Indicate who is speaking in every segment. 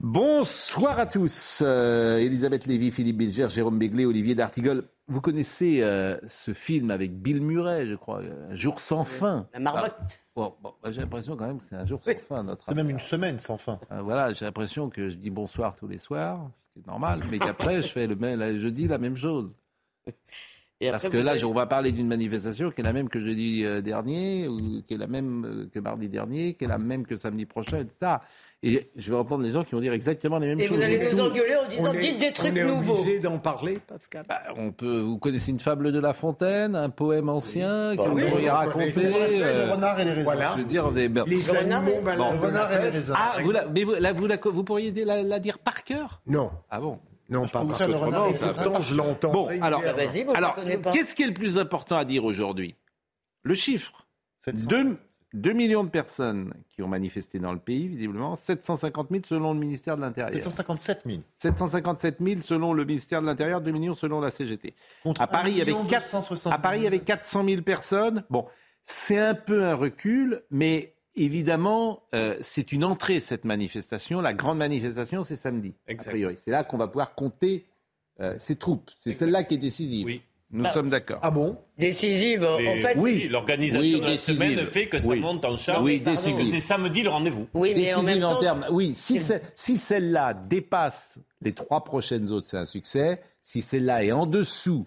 Speaker 1: Bonsoir à tous. Euh, Elisabeth Lévy, Philippe Bilger, Jérôme Béglé, Olivier D'Artigol. Vous connaissez euh, ce film avec Bill Murray, je crois, Un jour sans fin.
Speaker 2: La marmotte.
Speaker 1: Ah, bon, bon, j'ai l'impression quand même que c'est un jour sans fin. Notre
Speaker 3: C'est même une semaine sans fin.
Speaker 1: Euh, voilà, j'ai l'impression que je dis bonsoir tous les soirs, ce qui est normal, mais qu'après je fais le même, je dis la même chose.
Speaker 2: Et
Speaker 1: Parce que là,
Speaker 2: avez-
Speaker 1: on va parler d'une manifestation qui est la même que jeudi euh, dernier, ou qui est la même euh, que mardi dernier, qui est la même que samedi prochain, etc. Et je vais entendre les gens qui vont dire exactement les mêmes
Speaker 2: Et
Speaker 1: choses.
Speaker 2: vous allez nous engueuler en disant
Speaker 4: On est-
Speaker 2: dites des trucs
Speaker 4: on est
Speaker 2: nouveaux.
Speaker 4: obligé d'en parler, Pascal.
Speaker 1: Bah, on peut, vous connaissez une fable de La Fontaine, un poème ancien
Speaker 2: Bah
Speaker 1: que
Speaker 2: oui,
Speaker 1: vous pourriez
Speaker 4: je
Speaker 1: raconter.
Speaker 4: connais.
Speaker 1: euh,
Speaker 3: le renard et les raisins.
Speaker 4: voilà.
Speaker 1: je veux dire, des-.
Speaker 4: Les animaux baladent
Speaker 3: Le renard et les raisins.
Speaker 1: Ah, vous la- mais vous, là, vous, la- vous pourriez la, la dire par cœur?
Speaker 4: Non,
Speaker 1: Ah bon?
Speaker 4: Non, pas
Speaker 3: Comme
Speaker 4: parce
Speaker 3: le renard et
Speaker 4: ça- je l'entends.
Speaker 1: Bon, alors-
Speaker 2: Ah,
Speaker 1: Alors,
Speaker 2: pas.
Speaker 1: qu'est-ce qui est le plus important à dire aujourd'hui? Le chiffre.
Speaker 3: 700.
Speaker 1: 2, 2 millions de personnes qui ont manifesté dans le pays, visiblement. 750 000 selon le ministère de l'Intérieur.
Speaker 3: 757 000.
Speaker 1: 757 000 selon le ministère de l'Intérieur, 2 millions selon la CGT.
Speaker 3: Contre
Speaker 1: À Paris, il y avait
Speaker 3: 1
Speaker 1: 4
Speaker 3: 260
Speaker 1: à Paris, il y avait 400 000 personnes. Bon, c'est un peu un recul, mais évidemment, euh, c'est une entrée, cette manifestation. La grande manifestation, c'est samedi, a priori. C'est là qu'on va pouvoir compter euh, ses troupes. C'est celle-là qui est décisive.
Speaker 5: Oui.
Speaker 1: Nous
Speaker 2: Bah,
Speaker 1: sommes d'accord.
Speaker 3: Ah bon?
Speaker 2: Décisive, en fait.
Speaker 1: Oui.
Speaker 5: l'organisation
Speaker 1: Oui,
Speaker 5: de la
Speaker 1: décisive.
Speaker 5: semaine fait que ça
Speaker 1: Oui.
Speaker 5: monte en charge.
Speaker 1: Oui,
Speaker 5: Parce que
Speaker 1: décisive.
Speaker 5: C'est samedi le rendez-vous.
Speaker 2: Oui, mais en
Speaker 1: Décisive
Speaker 2: même temps.
Speaker 1: termes. Oui, si, si celle-là dépasse les trois prochaines autres, c'est un succès. Si celle-là est en dessous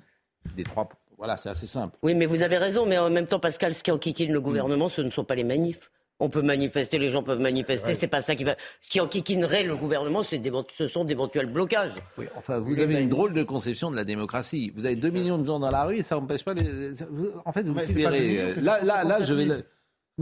Speaker 1: des trois, voilà, c'est assez simple.
Speaker 2: Oui, mais vous avez raison, mais en même temps, Pascal, ce qui enquiquine le gouvernement, ce ne sont pas les manifs. On peut manifester, les gens peuvent manifester, c'est pas ça qui va. Ce qui enquiquinerait le gouvernement, ce sont d'éventuels blocages.
Speaker 1: Oui, enfin, vous avez une drôle de conception de la démocratie. Vous avez 2 millions de gens dans la rue et ça n'empêche pas les. En fait, vous considérez.
Speaker 3: millions,
Speaker 1: euh, là, là, je vais.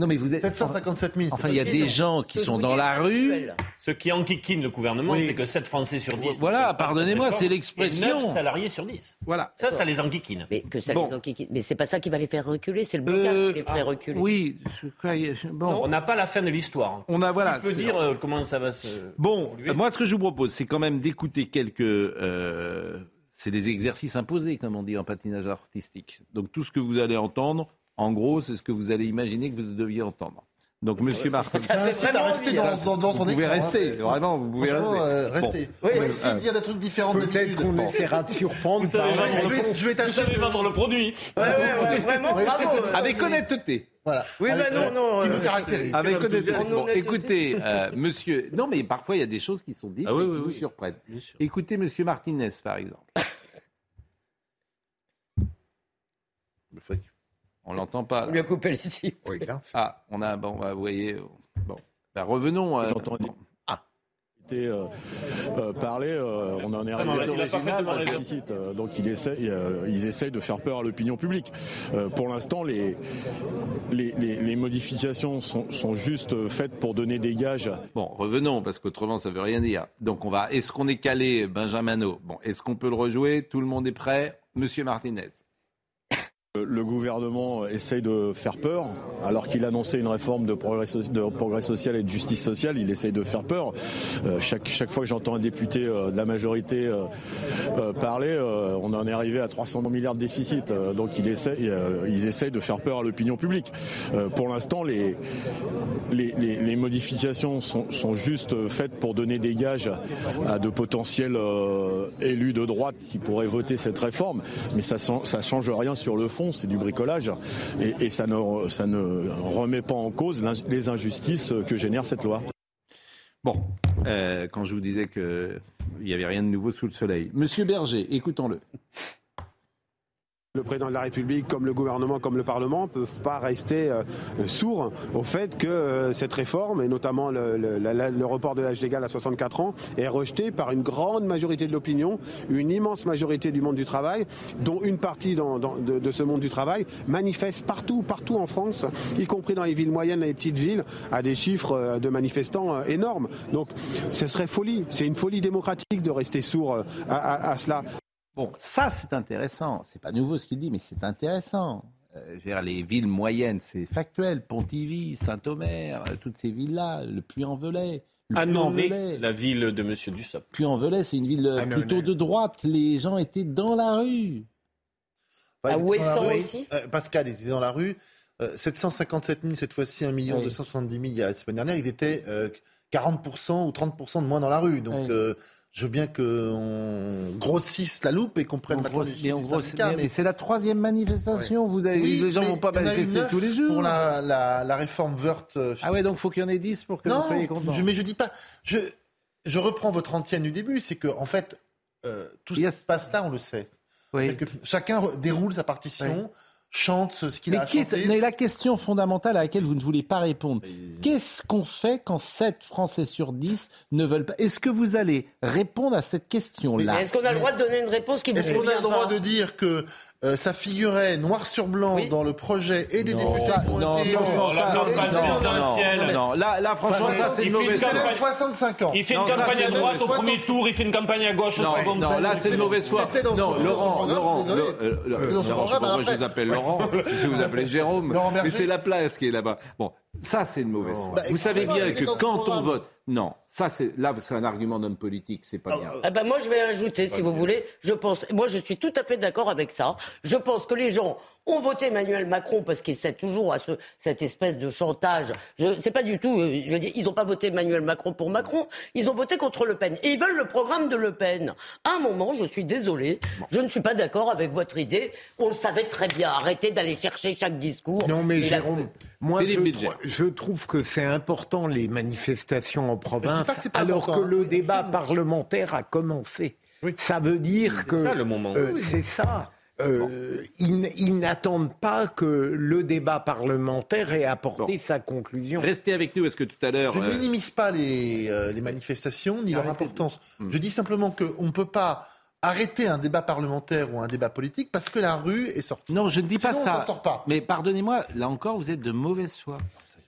Speaker 3: 757 000.
Speaker 1: Non, mais vous êtes.
Speaker 3: 757 000.
Speaker 1: Enfin, il y a des gens qui sont dans la rue.
Speaker 5: Ce qui enquiquine le gouvernement,
Speaker 3: Oui.
Speaker 5: c'est que 7 Français sur 10.
Speaker 1: Voilà, pardonnez-moi, c'est l'expression.
Speaker 5: Et 9 salariés sur 10.
Speaker 1: Voilà.
Speaker 5: Ça, ça les enquiquine.
Speaker 2: Mais que ça
Speaker 1: Bon.
Speaker 2: les enquiquine. Mais c'est pas ça qui va les faire reculer, c'est le blocage
Speaker 1: Euh,
Speaker 2: qui les ferait reculer.
Speaker 1: Oui, je crois, je- bon.
Speaker 5: On n'a pas la fin de l'histoire.
Speaker 1: On a, voilà.
Speaker 5: On peut dire euh, comment ça va se.
Speaker 1: Bon,
Speaker 5: évoluer.
Speaker 1: moi, ce que je vous propose, c'est quand même d'écouter quelques. euh, c'est les exercices imposés, comme on dit en patinage artistique. Donc, tout ce que vous allez entendre, en gros, c'est ce que vous allez imaginer que vous deviez entendre. Donc, Monsieur
Speaker 3: rester dans,
Speaker 2: hein.
Speaker 1: vous pouvez rester. Vraiment, vous pouvez rester.
Speaker 3: euh,
Speaker 1: Bon.
Speaker 3: restez.
Speaker 2: Oui,
Speaker 3: On va
Speaker 2: oui.
Speaker 3: essayer de dire des trucs différents
Speaker 4: Peut-être qu'on essaiera de surprendre.
Speaker 5: Vous savez,
Speaker 3: Je vais,
Speaker 5: vendre le produit.
Speaker 2: Ouais, ouais, ouais, vraiment,
Speaker 1: Avec honnêteté.
Speaker 3: Voilà.
Speaker 2: Oui,
Speaker 3: Avec-
Speaker 2: bah non, non,
Speaker 3: Qui
Speaker 2: euh,
Speaker 3: nous caractérise.
Speaker 1: Avec honnêteté. Bon, écoutez, euh, monsieur. Non, mais parfois, il y a des choses qui sont dites
Speaker 5: Ah oui,
Speaker 1: et qui
Speaker 5: oui,
Speaker 1: vous
Speaker 5: oui.
Speaker 1: surprennent.
Speaker 5: Bien sûr.
Speaker 1: Écoutez, Monsieur Martinez, par exemple. On l'entend pas.
Speaker 2: On lui a coupé les cils.
Speaker 4: Oui, là.
Speaker 1: Ah, on a, bon, bah, vous voyez, euh, bon, Ben, revenons. euh,
Speaker 6: J'entends
Speaker 1: bon.
Speaker 6: été, euh, euh, parler, euh, on en est arrivé
Speaker 5: il a
Speaker 6: à un
Speaker 5: parfaitement raison.
Speaker 6: déficit. euh, donc il essaie, euh, ils essayent de faire peur à l'opinion publique. Euh, pour l'instant, les, les, les- les modifications sont, sont juste faites pour donner des gages.
Speaker 1: Bon, revenons, parce qu'autrement, ça veut rien dire. Donc, on va. Est-ce qu'on est calé, Benjamino Bon, est-ce qu'on peut le rejouer? Tout le monde est prêt? Monsieur Martinez.
Speaker 6: Euh, Le gouvernement essaye de faire peur, alors qu'il annonçait une réforme de progrès, social et de justice sociale, il essaye de faire peur. Euh, chaque, fois que j'entends un député euh, de la majorité parler, on en est arrivé à 300 milliards de déficit. Donc ils essayent de faire peur à l'opinion publique. Pour l'instant, les, modifications sont, sont juste faites pour donner des gages à de potentiels élus de droite qui pourraient voter cette réforme, mais ça ne change rien sur le fond, c'est du bricolage, et, ça, ne, remet pas en cause les injustices que génère cette loi.
Speaker 1: Bon, euh, quand je vous disais qu'il n'y avait rien de nouveau sous le soleil. Monsieur Berger, écoutons-le.
Speaker 7: Le président de la République, comme le gouvernement, comme le Parlement, ne peuvent pas rester euh, sourds au fait que euh, cette réforme, et notamment le, report de l'âge légal à 64 ans, est rejeté par une grande majorité de l'opinion, une immense majorité du monde du travail, dont une partie de, ce monde du travail manifeste partout, partout en France, y compris dans les villes moyennes et les petites villes, à des chiffres euh, de manifestants énormes. Donc ce serait folie, c'est une folie démocratique de rester sourd à cela.
Speaker 1: Bon, ça c'est intéressant. C'est pas nouveau ce qu'il dit, mais c'est intéressant. Euh, dire, les villes moyennes, c'est factuel. Pontivy, Saint-Omer, euh, toutes ces villes-là, le Puy-en-Velay. Le
Speaker 5: Annonay, la ville de M. Dussopt.
Speaker 1: Puy-en-Velay, c'est une ville euh,
Speaker 4: Annonay.
Speaker 1: plutôt de droite. Les gens étaient dans la rue.
Speaker 3: Bah,
Speaker 2: À Ouessant
Speaker 3: rue.
Speaker 2: aussi
Speaker 3: Euh, Pascal, ils étaient dans la rue. Euh, 757 000, cette fois-ci 1 million
Speaker 1: Oui.
Speaker 3: 270 000 il y a la semaine dernière. Ils étaient euh, 40% ou 30% de moins dans la rue. Donc,
Speaker 1: Oui.
Speaker 3: Je veux bien qu'on grossisse la loupe et qu'on prenne
Speaker 1: On
Speaker 3: maintenant
Speaker 1: grosse- mais
Speaker 3: syndicats,
Speaker 1: mais c'est la troisième manifestation. Vous avez,
Speaker 3: Oui,
Speaker 1: les gens
Speaker 3: mais
Speaker 1: vont pas manifester tous les jours.
Speaker 3: Pour la, la, la réforme Wörth. euh,
Speaker 1: Ah ouais, donc faut qu'il y en ait 10 pour que vous
Speaker 3: non,
Speaker 1: soyez contents.
Speaker 3: je, mais je dis pas. Je, je reprends votre antienne du début. C'est que, en fait, euh, tout ce qui se passe là, on le sait.
Speaker 1: Oui.
Speaker 3: Que chacun déroule sa partition, chante ce qu'il
Speaker 1: Mais,
Speaker 3: a chanter.
Speaker 1: mais la question fondamentale à laquelle vous ne voulez pas répondre, qu'est-ce qu'on fait quand 7 Français sur 10 ne veulent pas Est-ce que vous allez répondre à cette question-là?
Speaker 2: Est-ce qu'on a le droit de donner une réponse qui vous
Speaker 3: Est-ce qu'on a le droit
Speaker 2: pas?
Speaker 3: de dire que euh, ça figurait noir sur blanc
Speaker 2: Oui.
Speaker 3: dans le projet et des
Speaker 1: Non,
Speaker 3: députés
Speaker 1: ça-
Speaker 3: qui ont
Speaker 1: non,
Speaker 3: été
Speaker 1: ça-
Speaker 5: non, non, non, non,
Speaker 3: mais
Speaker 1: Non, là, là franchement,
Speaker 3: Ça,
Speaker 1: c'est une mauvaise foi.
Speaker 3: même
Speaker 5: campagne.
Speaker 3: 65 ans.
Speaker 5: Il fait
Speaker 1: Non,
Speaker 5: une campagne à droite au
Speaker 3: 60.
Speaker 5: premier tour, il fait une campagne à gauche au
Speaker 1: Non,
Speaker 5: second
Speaker 1: non,
Speaker 5: tour.
Speaker 1: là c'est une mauvaise foi. Non, Laurent, Laurent, euh, Laurent, je je
Speaker 3: après.
Speaker 1: vous appelle Laurent, je vous appelez Jérôme,
Speaker 3: Laurent
Speaker 1: mais c'est la place qui est là-bas. Bon, ça c'est une mauvaise foi.
Speaker 3: Bah,
Speaker 1: Vous savez bien que quand on vote, non, ça c'est là c'est un argument d'homme politique, c'est pas bien.
Speaker 2: Ah ben moi, je vais ajouter, si vous voulez. Je pense, moi, je suis tout à fait d'accord avec ça. Je pense que les gens ont voté Emmanuel Macron parce qu'ils essaient toujours à ce, cette espèce de chantage. Je sais pas du tout. euh, Je veux dire, ils n'ont pas voté Emmanuel Macron pour Macron. Ils ont voté contre Le Pen et ils veulent le programme de Le Pen. À un moment, je suis désolé, je ne suis pas d'accord avec votre idée. On le savait très bien. Arrêtez d'aller chercher chaque discours.
Speaker 4: Non, mais
Speaker 2: la-
Speaker 4: Jérôme, moi, je, trouve que c'est important les manifestations en province,
Speaker 3: c'est
Speaker 4: alors
Speaker 3: important,
Speaker 4: que
Speaker 3: hein.
Speaker 4: le
Speaker 3: Oui,
Speaker 4: débat parlementaire a commencé. Ça veut dire
Speaker 5: C'est
Speaker 4: que
Speaker 5: ça, le moment.
Speaker 4: euh, c'est ça. Euh, ils, n'attendent pas que le débat parlementaire ait apporté
Speaker 1: Bon.
Speaker 4: sa conclusion.
Speaker 1: Restez avec nous parce que tout à l'heure.
Speaker 3: Je ne
Speaker 1: euh,
Speaker 3: minimise pas les, euh, les manifestations ni leur
Speaker 4: Arrêtez.
Speaker 3: importance.
Speaker 1: Hmm.
Speaker 3: Je dis simplement qu'on ne peut pas arrêter un débat parlementaire ou un débat politique parce que la rue est sortie.
Speaker 1: Non, je ne dis pas
Speaker 3: Sinon, on
Speaker 1: ça.
Speaker 3: sort pas.
Speaker 1: Mais pardonnez-moi, là encore, vous êtes de mauvaise foi.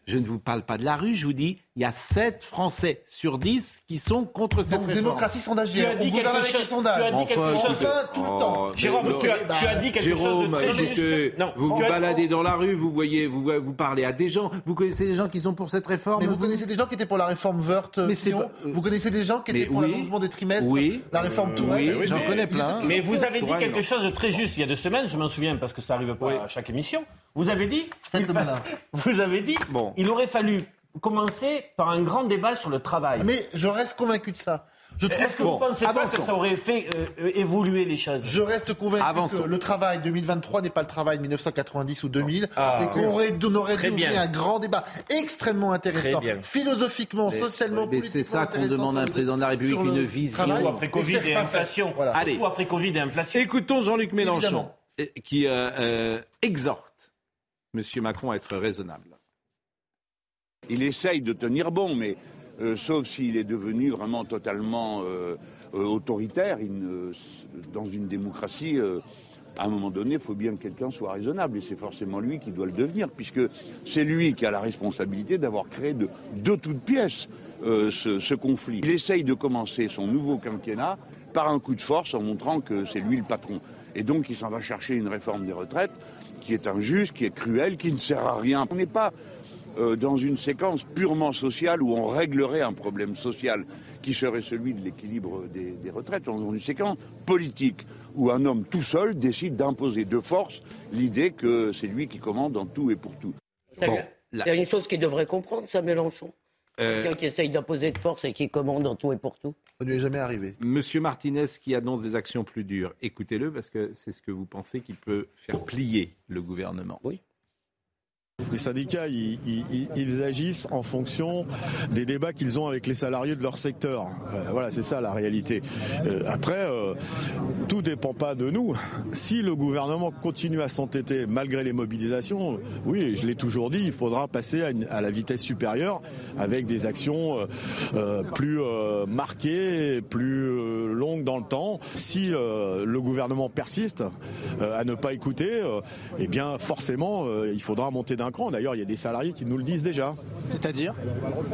Speaker 1: Je ne vous parle pas de la rue, je vous dis, il y a 7 Français sur 10 qui sont contre cette
Speaker 3: Donc
Speaker 1: réforme.
Speaker 3: démocratie
Speaker 5: Tu
Speaker 3: sondagière.
Speaker 5: as
Speaker 3: On
Speaker 5: dit
Speaker 3: gouverne avec les sondages.
Speaker 5: Tu as dit quelque
Speaker 1: Enfin,
Speaker 5: chose.
Speaker 3: Enfin, tout le temps.
Speaker 1: Oh,
Speaker 5: Jérôme,
Speaker 1: mais
Speaker 5: tu as,
Speaker 3: bah,
Speaker 5: tu as dit quelque
Speaker 1: Jérôme,
Speaker 5: chose de très juste. Non,
Speaker 1: vous vous baladez dans la rue, vous voyez, vous, vous parlez à des gens, vous connaissez des gens qui sont pour cette réforme?
Speaker 3: Mais vous connaissez des gens qui étaient pour la réforme Wörth
Speaker 1: Mais c'est
Speaker 3: Fillon?
Speaker 1: pas-
Speaker 3: Vous connaissez des gens qui
Speaker 1: Mais
Speaker 3: étaient pour
Speaker 1: oui.
Speaker 3: l'allongement des trimestres
Speaker 1: Oui.
Speaker 3: La réforme Touraine?
Speaker 1: Oui, j'en
Speaker 5: mais-
Speaker 1: connais plein.
Speaker 5: Mais vous avez dit quelque chose de très juste il y a deux semaines, je m'en souviens parce que ça arrive pas à chaque émission. Vous avez dit,
Speaker 3: Faites
Speaker 5: il
Speaker 3: le
Speaker 5: fa-
Speaker 3: malin.
Speaker 5: vous avez dit,
Speaker 1: Bon.
Speaker 5: il aurait fallu commencer par un grand débat sur le travail.
Speaker 3: Mais je reste convaincu de ça. Je trouve
Speaker 5: Est-ce que
Speaker 3: que
Speaker 5: vous ne pensez pas que ça aurait fait euh, évoluer les choses?
Speaker 3: Je reste convaincu
Speaker 1: Avançons.
Speaker 3: que le travail 2023 n'est pas le travail de 1990 ou 2000
Speaker 5: Ah.
Speaker 3: et qu'on aurait, on aurait dû ouvrir un grand débat extrêmement intéressant, philosophiquement,
Speaker 1: Mais-
Speaker 3: socialement,
Speaker 1: mais c'est ça qu'on demande à un président de la République, une vision.
Speaker 5: Surtout après Covid et inflation.
Speaker 3: Voilà.
Speaker 1: Allez.
Speaker 5: Surtout après Covid et inflation.
Speaker 1: Écoutons Jean-Luc Mélenchon,
Speaker 3: Évidemment.
Speaker 1: qui euh, euh, exhorte M. Macron être raisonnable.
Speaker 8: Il essaye de tenir bon, mais euh, sauf s'il est devenu vraiment totalement euh, euh, autoritaire, dans une démocratie, à un moment donné, il faut bien que quelqu'un soit raisonnable, et c'est forcément lui qui doit le devenir, puisque c'est lui qui a la responsabilité d'avoir créé de, de toutes pièces ce, ce conflit. Il essaye de commencer son nouveau quinquennat par un coup de force en montrant que c'est lui le patron. Et donc il s'en va chercher une réforme des retraites qui est injuste, qui est cruelle, qui ne sert à rien. On n'est pas euh, dans une séquence purement sociale où on réglerait un problème social qui serait celui de l'équilibre des, des retraites, on est dans une séquence politique où un homme tout seul décide d'imposer de force l'idée que c'est lui qui commande en tout et pour tout.
Speaker 2: C'est
Speaker 1: Bon,
Speaker 2: bien.
Speaker 1: là-
Speaker 2: Il y a une chose qu'il devrait comprendre, ça, Mélenchon.
Speaker 1: Euh,
Speaker 2: Quelqu'un qui essaye d'imposer de force et qui commande en tout et pour tout.
Speaker 3: Ça ne lui est jamais arrivé.
Speaker 1: Monsieur Martinez qui annonce des actions plus dures, écoutez-le parce que c'est ce que vous pensez qui peut faire plier le gouvernement.
Speaker 2: Oui.
Speaker 6: Les syndicats, ils, agissent en fonction des débats qu'ils ont avec les salariés de leur secteur. Euh, voilà, c'est ça la réalité. Euh, après, euh, tout dépend pas de nous. Si le gouvernement continue à s'entêter malgré les mobilisations, oui, je l'ai toujours dit, il faudra passer à, à la vitesse supérieure avec des actions plus marquées, plus longues dans le temps. Si le gouvernement persiste à ne pas écouter, eh bien forcément, il faudra monter d'un D'ailleurs, il y a des salariés qui nous le disent déjà.
Speaker 5: C'est-à-dire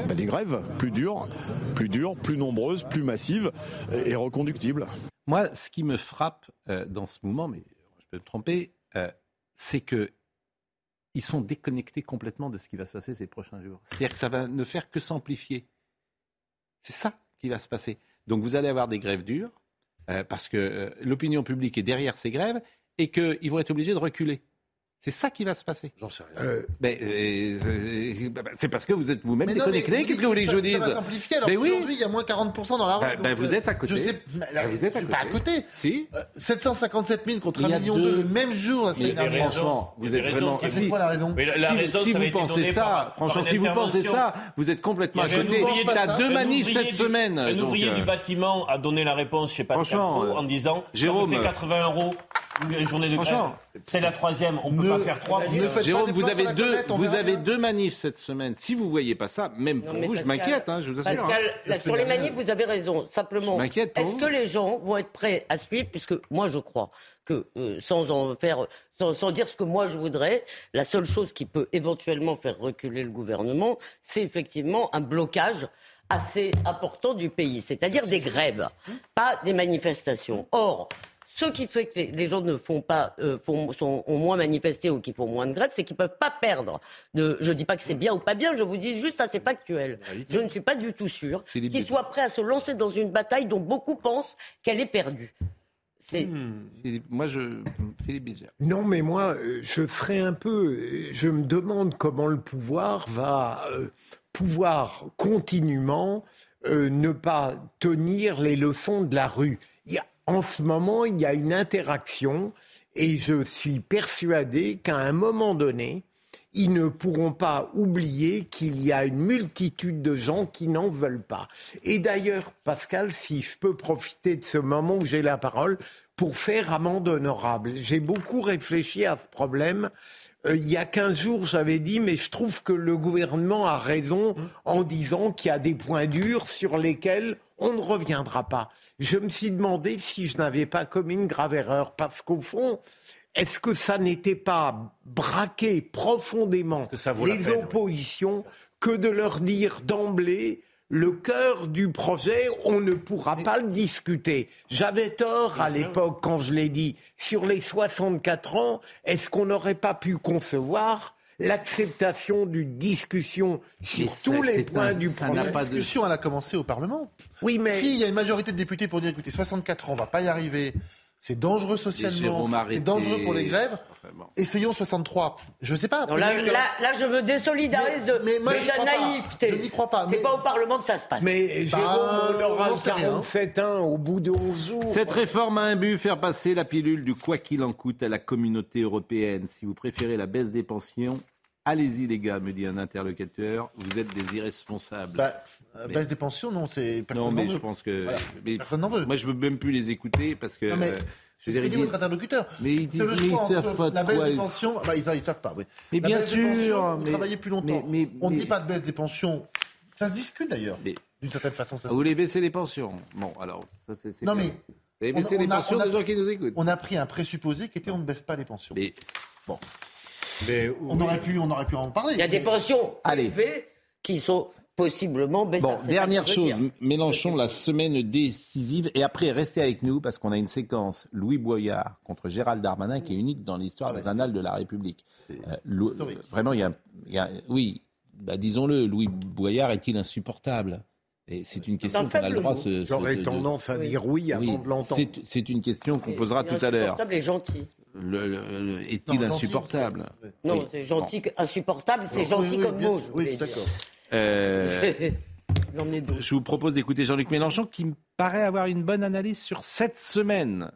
Speaker 6: Bah, des grèves plus dures, plus dures, plus nombreuses, plus massives et, reconductibles.
Speaker 1: Moi, ce qui me frappe euh, dans ce mouvement, mais je peux me tromper, euh, c'est que ils sont déconnectés complètement de ce qui va se passer ces prochains jours. C'est-à-dire que ça va ne faire que s'amplifier. C'est ça qui va se passer. Donc vous allez avoir des grèves dures, euh, parce que l'opinion publique est derrière ces grèves, et qu'ils vont être obligés de reculer. C'est ça qui va se passer.
Speaker 3: J'en sais rien.
Speaker 4: Euh,
Speaker 1: Ben, euh, euh, bah, c'est parce que vous êtes vous-même
Speaker 3: Mais mais vous
Speaker 1: Qu'est-ce que vous voulez que je dise
Speaker 3: Ça va simplifier. Alors
Speaker 1: Ben oui.
Speaker 3: aujourd'hui, il y a moins 40% dans la rue.
Speaker 1: Ben-
Speaker 3: donc,
Speaker 1: ben, vous
Speaker 3: euh,
Speaker 1: êtes à côté.
Speaker 3: Je sais, mais là,
Speaker 1: Ben, vous êtes à
Speaker 3: je suis pas à
Speaker 1: côté.
Speaker 3: côté.
Speaker 1: Si.
Speaker 3: Euh, 757 000 contre
Speaker 1: Il y
Speaker 3: 1
Speaker 1: a
Speaker 3: million
Speaker 1: deux-
Speaker 3: le même jour la
Speaker 1: Mais
Speaker 3: semaine dernière.
Speaker 1: franchement, vous êtes vraiment.
Speaker 5: qui-
Speaker 3: C'est quoi la raison
Speaker 5: Mais la, la
Speaker 1: si,
Speaker 5: raison,
Speaker 1: si vous pensez ça, franchement, si vous pensez ça, vous êtes complètement à côté. Il y a
Speaker 3: de-
Speaker 1: deux
Speaker 5: un
Speaker 1: manifs
Speaker 5: ouvrier
Speaker 1: cette
Speaker 5: du-
Speaker 1: semaine.
Speaker 5: Un ouvrier
Speaker 1: euh,
Speaker 5: du bâtiment a donné la réponse
Speaker 1: Franchement,
Speaker 5: Pro
Speaker 1: euh,
Speaker 5: en disant
Speaker 1: Jérôme,
Speaker 5: ça me fait 80 euros une journée de grève. C'est la troisième, on peut
Speaker 3: Ne-
Speaker 5: pas faire trois.
Speaker 3: ne
Speaker 1: Jérôme, vous avez deux,
Speaker 3: on
Speaker 1: vous avez deux manifs cette semaine. Si vous voyez pas ça, même
Speaker 2: Non,
Speaker 1: pour vous, je m'inquiète, hein, je vous assure.
Speaker 2: Pascal,
Speaker 3: La
Speaker 2: là,
Speaker 3: semaine
Speaker 2: sur les manifs, vous avez raison. Simplement,
Speaker 1: Je m'inquiète pour
Speaker 2: est-ce que les gens vont être prêts à suivre Puisque moi, je crois que, euh, sans en faire, sans, sans dire ce que moi je voudrais, la seule chose qui peut éventuellement faire reculer le gouvernement, c'est effectivement un blocage assez important du pays, c'est-à-dire des grèves, pas des manifestations. Or, ce qui fait que les gens ne font pas, euh, font, sont, ont moins manifesté ou qui font moins de grève, c'est qu'ils ne peuvent pas perdre. De, je ne dis pas que c'est bien ou pas bien, je vous dis juste ça, c'est factuel. Je ne suis pas du tout sûr
Speaker 1: Philippe
Speaker 2: qu'ils soient prêts à se lancer dans une bataille dont beaucoup pensent qu'elle est perdue. C'est
Speaker 1: Philippe, Moi, je. Philippe Bilger.
Speaker 4: Non, mais moi, euh, je serais un peu. euh, Je me demande comment le pouvoir va euh, pouvoir continuellement euh, ne pas tenir les leçons de la rue. Il y a, en ce moment, il y a une interaction et je suis persuadé qu'à un moment donné, ils ne pourront pas oublier qu'il y a une multitude de gens qui n'en veulent pas. Et d'ailleurs, Pascal, si je peux profiter de ce moment où j'ai la parole pour faire amende honorable, j'ai beaucoup réfléchi à ce problème. Euh, il y a 15 jours, j'avais dit, mais je trouve que le gouvernement a raison en disant qu'il y a des points durs sur lesquels on ne reviendra pas. Je me suis demandé si je n'avais pas commis une grave erreur, parce qu'au fond, est-ce que ça n'était pas braquer profondément les
Speaker 5: peine, oui.
Speaker 4: oppositions que de leur dire d'emblée le cœur du projet, on ne pourra pas le discuter. J'avais tort à l'époque quand je l'ai dit. Sur les 64 ans, est-ce qu'on n'aurait pas pu concevoir l'acceptation d'une discussion sur tous les points
Speaker 1: un-
Speaker 4: du
Speaker 1: ça
Speaker 4: projet
Speaker 1: n'a
Speaker 3: La
Speaker 1: pas de-
Speaker 3: discussion, elle a commencé au Parlement.
Speaker 4: Oui, mais
Speaker 3: S'il y a une majorité de députés pour dire, écoutez, 64 ans, on va pas y arriver, c'est dangereux socialement, c'est dangereux pour les grèves,
Speaker 1: Enfin, bon.
Speaker 3: essayons 63. Je sais pas.
Speaker 2: Non, là,
Speaker 3: peut-être que-
Speaker 2: là, là, je me désolidarise
Speaker 3: Mais-
Speaker 2: de,
Speaker 3: mais moi,
Speaker 2: de
Speaker 3: j'y
Speaker 2: ta
Speaker 3: crois pas.
Speaker 2: naïveté.
Speaker 3: Je n'y crois pas,
Speaker 2: C'est
Speaker 3: mais-
Speaker 2: pas au Parlement que ça se passe.
Speaker 4: mais Jérôme,
Speaker 3: Bah,
Speaker 4: on aura
Speaker 3: on
Speaker 4: le
Speaker 3: sait rien.
Speaker 4: 47 ans au bout de 11 jours.
Speaker 1: Cette réforme a un but, faire passer la pilule du quoi qu'il en coûte à la communauté européenne. Si vous préférez la baisse des pensions, allez-y les gars, me dit un interlocuteur. Vous êtes des irresponsables.
Speaker 3: Bah,
Speaker 1: Mais-
Speaker 3: baisse des pensions, non, c'est
Speaker 1: non, mais
Speaker 3: veut.
Speaker 1: je pense que...
Speaker 3: Voilà.
Speaker 1: mais-
Speaker 3: Personne n'en veut.
Speaker 1: Moi, je veux même plus les écouter parce que...
Speaker 3: Non, mais
Speaker 1: euh, je dire,
Speaker 3: votre interlocuteur.
Speaker 1: Mais ils disent- ils savent pas de
Speaker 3: La baisse des pensions, bah, ils ne savent pas, oui.
Speaker 1: Mais
Speaker 3: La
Speaker 1: bien
Speaker 3: baisse des
Speaker 1: sûr,
Speaker 3: pensions,
Speaker 1: mais-
Speaker 3: vous travaillez plus longtemps.
Speaker 1: mais-
Speaker 3: on ne dit pas de baisse des pensions. Ça se discute d'ailleurs. D'une certaine façon, ça se
Speaker 1: Vous voulez baisser les pensions? Bon, alors, ça c'est...
Speaker 3: Non,
Speaker 1: bien.
Speaker 3: mais
Speaker 1: Vous avez
Speaker 3: on-
Speaker 1: les
Speaker 3: a-
Speaker 1: pensions
Speaker 3: on a-
Speaker 1: des gens qui nous écoutent.
Speaker 3: On a pris un présupposé qui était on ne baisse pas les pensions.
Speaker 1: Mais
Speaker 5: Mais
Speaker 3: On, aurait pu, on aurait pu en parler.
Speaker 2: Il y a des pensions
Speaker 1: Allez.
Speaker 2: élevées qui sont possiblement baissées.
Speaker 1: Bon, dernière chose. Mélenchon, la semaine décisive. Et après, restez avec nous parce qu'on a une séquence Louis Boyard contre Gérald Darmanin qui est unique dans l'histoire
Speaker 3: Ah
Speaker 1: des annales de la République. Euh, vraiment, il y a, il y a- oui, bah, disons-le, Louis Boyard est-il insupportable? Et c'est une question qu'on a le droit
Speaker 2: mot.
Speaker 1: de se.
Speaker 4: J'aurais tendance à dire oui avant de l'entendre.
Speaker 1: c'est- une question qu'on posera tout à l'heure.
Speaker 2: Insupportable et gentil.
Speaker 1: Le- le- le- Est-il insupportable
Speaker 2: Non,
Speaker 1: Oui.
Speaker 2: c'est gentil, insupportable, c'est
Speaker 3: Oui,
Speaker 2: gentil
Speaker 3: oui,
Speaker 2: comme mot.
Speaker 3: Oui, d'accord.
Speaker 1: Euh. Je vous propose d'écouter Jean-Luc Mélenchon qui me paraît avoir une bonne analyse sur cette semaine.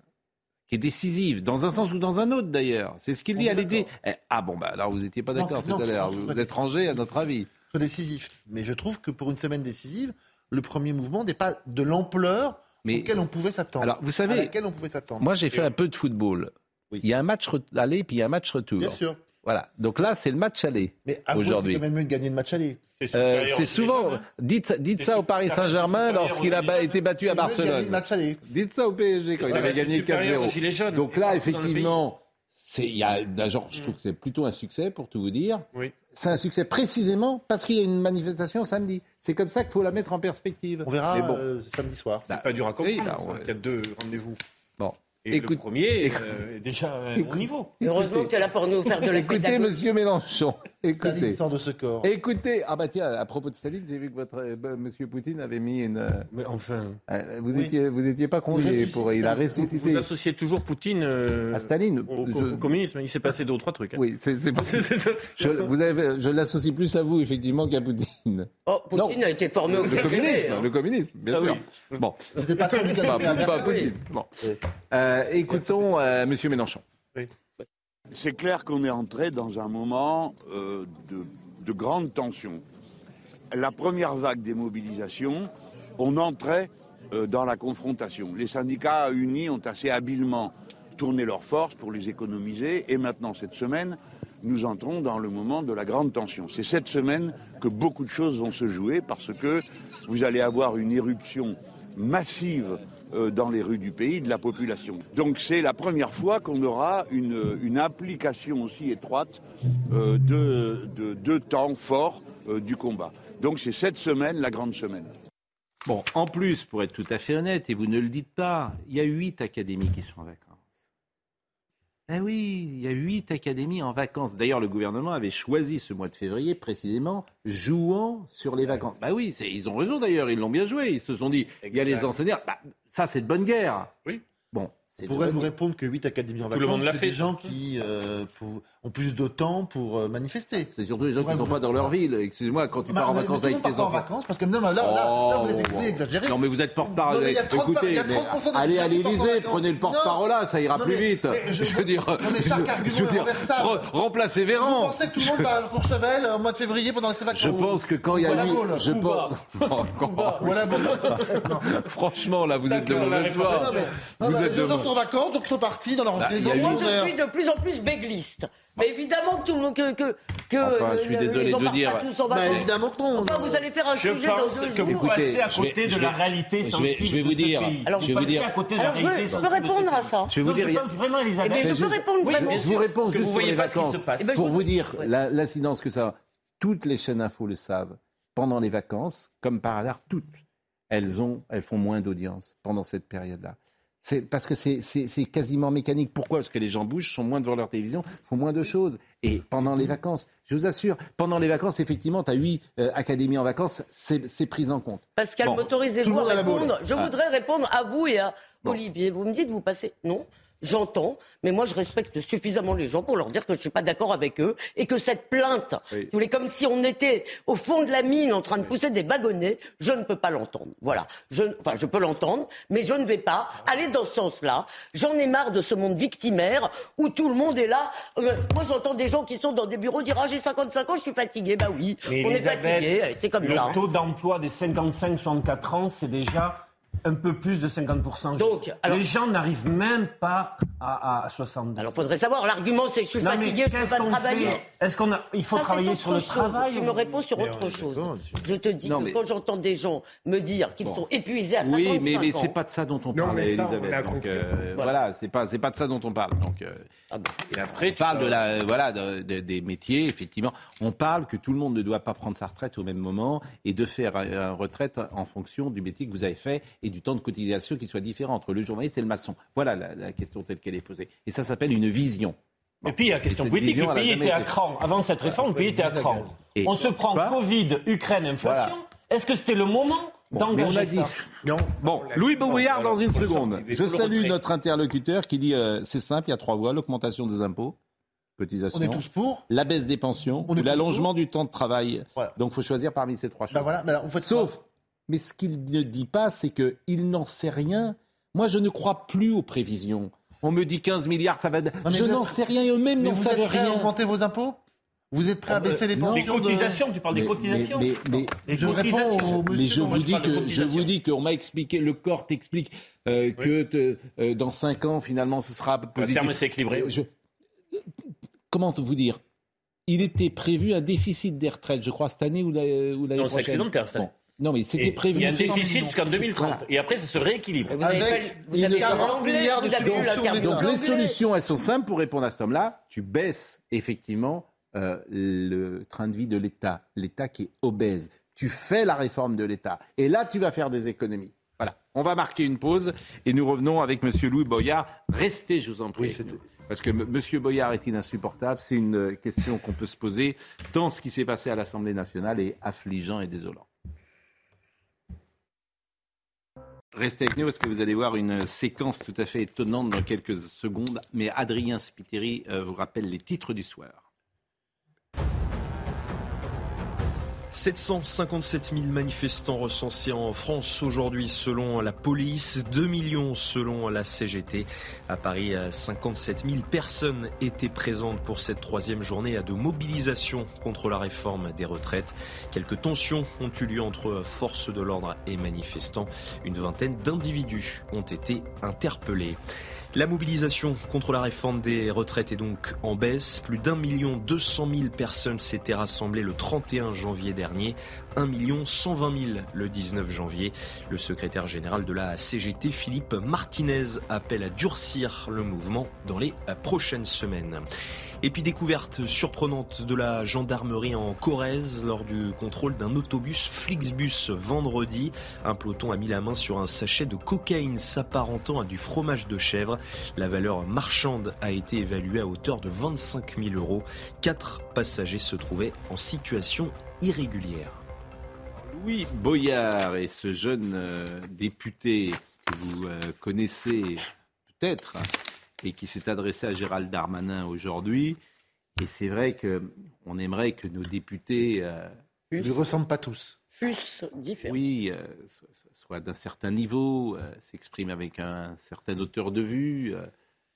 Speaker 1: qui est décisive, dans un sens ou dans un autre d'ailleurs. C'est ce qu'il dit à l'idée. Eh, ah bon, bah alors vous n'étiez pas d'accord tout à l'heure. Vous êtes rangé à notre avis.
Speaker 3: Décisif. Mais je trouve que pour une semaine décisive, le premier mouvement n'est pas de l'ampleur auquel on pouvait s'attendre.
Speaker 1: Alors, vous savez,
Speaker 3: à laquelle on pouvait s'attendre.
Speaker 1: Moi, j'ai fait un peu de football. Il y a un match aller, puis il y a un match retour.
Speaker 3: Bien sûr.
Speaker 1: Voilà. Donc là, c'est le match aller aujourd'hui.
Speaker 3: C'est quand même mieux de gagner le match aller.
Speaker 1: C'est euh, souvent. Dites, dites ça au Paris Saint-Germain lorsqu'il a été battu à Barcelone. Dites ça au PSG quand il avait gagné 4-0. Donc là, effectivement, c'est, il y a, genre, je trouve que c'est plutôt un succès pour tout vous dire. Oui. C'est un succès précisément parce qu'il y a une manifestation samedi. C'est comme ça qu'il faut la mettre en perspective.
Speaker 3: On verra bon. Euh, samedi soir.
Speaker 5: Bah, pas dur à comprendre. Oui, Il y a deux rendez-vous. Bon. Et le premier euh, est déjà au niveau.
Speaker 2: Heureusement que tu es là pour nous faire de la
Speaker 1: Écoutez, monsieur Mélenchon. Écoutez.
Speaker 3: sort de ce corps.
Speaker 1: Écoutez, ah bah tiens, à propos de Staline, j'ai vu que votre euh, bah, monsieur Poutine avait mis une. Euh,
Speaker 5: Mais enfin.
Speaker 1: vous n'étiez vous étiez pas convié pour. Il a ressuscité.
Speaker 5: Vous, associez toujours Poutine à
Speaker 1: Staline
Speaker 5: au, communisme. Il s'est passé deux ou trois trucs. Hein.
Speaker 1: Oui, c'est pas. je, vous avez, je l'associe plus à vous effectivement qu'à Poutine.
Speaker 2: Oh, Poutine a été formé au
Speaker 1: le communisme,
Speaker 2: hein.
Speaker 1: le communisme, bien ah sûr. Bon.
Speaker 3: Pas,
Speaker 1: pas, pas Poutine. Bon. écoutons Monsieur Mélenchon. Oui.
Speaker 8: C'est clair qu'on est entré dans un moment euh, de, grande tension. La première vague des mobilisations, on entrait euh, dans la confrontation. Les syndicats unis ont assez habilement tourné leurs forces pour les économiser et maintenant, cette semaine, nous entrons dans le moment de la grande tension. C'est cette semaine que beaucoup de choses vont se jouer parce que vous allez avoir une éruption massive dans les rues du pays de la population. Donc c'est la première fois qu'on aura une, une, application aussi étroite euh, de, deux temps forts euh, du combat. Donc c'est cette semaine la grande semaine.
Speaker 1: Bon, en plus, pour être tout à fait honnête, et vous ne le dites pas, il y a huit académies qui sont en vacances. Eh oui, il y a huit académies en vacances. D'ailleurs, le gouvernement avait choisi ce mois de février précisément jouant sur les vacances. Bah oui, ils ont raison d'ailleurs, ils l'ont bien joué. Ils se sont dit, il y a les enseignants. Bah, ça, c'est de bonne guerre.
Speaker 5: Oui.
Speaker 3: On pourrait vous répondre que 8 académies en vacances, c'est des gens qui euh, ont plus de temps pour euh, manifester.
Speaker 1: C'est surtout les gens qui ne sont pas dans leur ville. Excusez-moi, quand tu pars en vacances avec tes enfants. en
Speaker 3: vacances parce que là, là, là, vous êtes oh. exagéré.
Speaker 1: Non, mais vous êtes porte-parole. Écoutez, allez à l'Élysée, prenez le porte-parole là, ça ira plus vite. Je veux dire, remplacez Véran.
Speaker 3: Vous pensez que tout le monde va à Courchevel au mois de février pendant ces vacances
Speaker 1: Je pense que quand il y a eu, je pense. Franchement, là, vous êtes de mauvaise foi.
Speaker 3: Vous êtes de en vacances, donc ils sont partis dans leur bah,
Speaker 2: Moi, je suis de plus en plus bégliste. Mais évidemment que tout le monde que que, que
Speaker 1: enfin, je suis désolé de dire.
Speaker 3: Bah, évidemment que non.
Speaker 2: Enfin, vous allez faire un
Speaker 5: je
Speaker 2: sujet dans deux
Speaker 5: que vous passez à côté de la réalité sensible.
Speaker 1: Je vais vous dire.
Speaker 2: Alors,
Speaker 1: je vais vous dire.
Speaker 2: À côté de la réalité je peux répondre à ça.
Speaker 1: Je vais vous dire.
Speaker 5: Je pense vraiment, Elisabeth.
Speaker 2: Eh je peux répondre vraiment.
Speaker 1: Je vous réponds juste sur les vacances. Pour vous dire l'incidence que ça. Toutes les chaînes info le savent. Pendant les vacances, comme par hasard, toutes, elles ont, elles font moins d'audience pendant cette période-là. C'est parce que c'est quasiment mécanique. Pourquoi? Parce que les gens bougent, sont moins devant leur télévision, font moins de choses. Et pendant les vacances, je vous assure, pendant les vacances, effectivement, tu as huit euh, académies en vacances, c'est pris en compte.
Speaker 2: Pascal, m'autorisez-vous à répondre Je ah. voudrais répondre à vous et à Olivier. Vous me dites, vous passez Non j'entends, mais moi je respecte suffisamment les gens pour leur dire que je ne suis pas d'accord avec eux et que cette plainte, vous voulez, comme si on était au fond de la mine en train de pousser des wagonnets, je ne peux pas l'entendre. Voilà. Je, enfin, je peux l'entendre, mais je ne vais pas aller dans ce sens-là. J'en ai marre de ce monde victimaire où tout le monde est là. Euh, moi j'entends des gens qui sont dans des bureaux dire ah, j'ai 55 ans, je suis fatigué. Bah oui, on est fatigué, c'est comme
Speaker 5: ça. Le taux d'emploi des 55-64 ans, c'est déjà un peu plus de 50%. Donc, les gens n'arrivent même pas à, à 62.
Speaker 2: Alors, faudrait savoir. L'argument, c'est que je suis fatigué, je ne peux pas travailler.
Speaker 5: Est-ce qu'on a, il faut travailler sur le travail
Speaker 2: Tu me réponds sur autre chose. Je te dis que quand j'entends des gens me dire qu'ils sont épuisés à 55
Speaker 1: Oui, mais, mais c'est pas de ça dont on parle, Elisabeth. Donc, euh, voilà, c'est pas, c'est pas de ça dont on parle. Donc, euh, ah et après, on parle de la, voilà, des métiers. Effectivement, on parle que tout le monde ne doit pas prendre sa retraite au même moment et de faire une retraite en fonction du métier que vous avez fait et du temps de cotisation qui soit différent entre le journaliste et le maçon. Voilà la, question telle qu'elle est posée. Et ça s'appelle une vision.
Speaker 5: et puis, il y a la question politique. Le pays était à cran. Avant cette réforme, le pays était à cran. On se prend Covid, Ukraine, inflation. Est-ce que c'était le moment d'engager ça
Speaker 1: non. Bon, Louis Bouillard dans une seconde. Je salue notre interlocuteur qui dit euh, c'est simple, il y a trois voies l'augmentation des impôts, cotisation.
Speaker 3: On est tous pour.
Speaker 1: La baisse des pensions, l'allongement du temps de travail. Donc, il faut choisir parmi ces trois
Speaker 3: ben
Speaker 1: choses.
Speaker 3: voilà,
Speaker 1: Sauf mais ce qu'il ne dit pas, c'est qu'il n'en sait rien. Moi, je ne crois plus aux prévisions. On me dit 15 milliards, ça va. je n'en sais rien, eux-mêmes n'en savent rien. Vous êtes
Speaker 3: à augmenter vos impôts? Vous êtes prêt à baisser les pensions
Speaker 5: Des cotisations, tu parles des cotisations
Speaker 1: Mais, je réponds mais je vous dis que je vous dis qu'on m'a expliqué, le corps t'explique euh, que euh, dans 5 ans finalement ce sera
Speaker 5: positif. Le terme c'est équilibré. Je,
Speaker 1: comment vous dire? Il était prévu un déficit des retraites, je crois cette année ou l'année prochaine. Non, c'est
Speaker 5: excédentaire cette année.
Speaker 1: Non, mais c'était prévu.
Speaker 5: Il y a un déficit jusqu'en 2030. Et après, ça se rééquilibre.
Speaker 3: Vous Avec fait, vous avez 40 milliards de subventions.
Speaker 1: Donc les solutions, elles sont simples pour répondre à ce homme-là. Tu baisses effectivement euh, le train de vie de l'État, l'État qui est obèse. Tu fais la réforme de l'État. Et là, tu vas faire des économies. Voilà. On va marquer une pause et nous revenons avec M. Louis Boyard. Restez, je vous en prie. parce que M. Boyard est insupportable. C'est une question qu'on peut se poser, tant ce qui s'est passé à l'Assemblée nationale est affligeant et désolant. Restez avec nous parce que vous allez voir une séquence tout à fait étonnante dans quelques secondes. Mais Adrien Spiteri euh, vous rappelle les titres du soir.
Speaker 9: 757 000 manifestants recensés en France aujourd'hui selon la police, 2 millions selon la CGT. À Paris, 57 000 personnes étaient présentes pour cette troisième journée de mobilisation contre la réforme des retraites. Quelques tensions ont eu lieu entre forces de l'ordre et manifestants. Une vingtaine d'individus ont été interpellés. La mobilisation contre la réforme des retraites est donc en baisse. Plus d'un million deux cent mille personnes s'étaient rassemblées le 31 janvier dernier. 1 120 000 le 19 janvier. Le secrétaire général de la CGT, Philippe Martinez, appelle à durcir le mouvement dans les prochaines semaines. Et puis découverte surprenante de la gendarmerie en Corrèze lors du contrôle d'un autobus Flixbus vendredi. Un peloton a mis la main sur un sachet de cocaïne s'apparentant à du fromage de chèvre. La valeur marchande a été évaluée à hauteur de 25 000 euros. Quatre passagers se trouvaient en situation irrégulière.
Speaker 1: Louis Boyard et ce jeune euh, député que vous euh, connaissez peut-être et qui s'est adressé à Gérald Darmanin aujourd'hui. Et c'est vrai qu'on aimerait que nos députés
Speaker 3: euh, ne lui ressemblent pas tous.
Speaker 2: Fussent différents.
Speaker 1: Oui, euh, soient d'un certain niveau, euh, s'expriment avec un certain auteur de vue,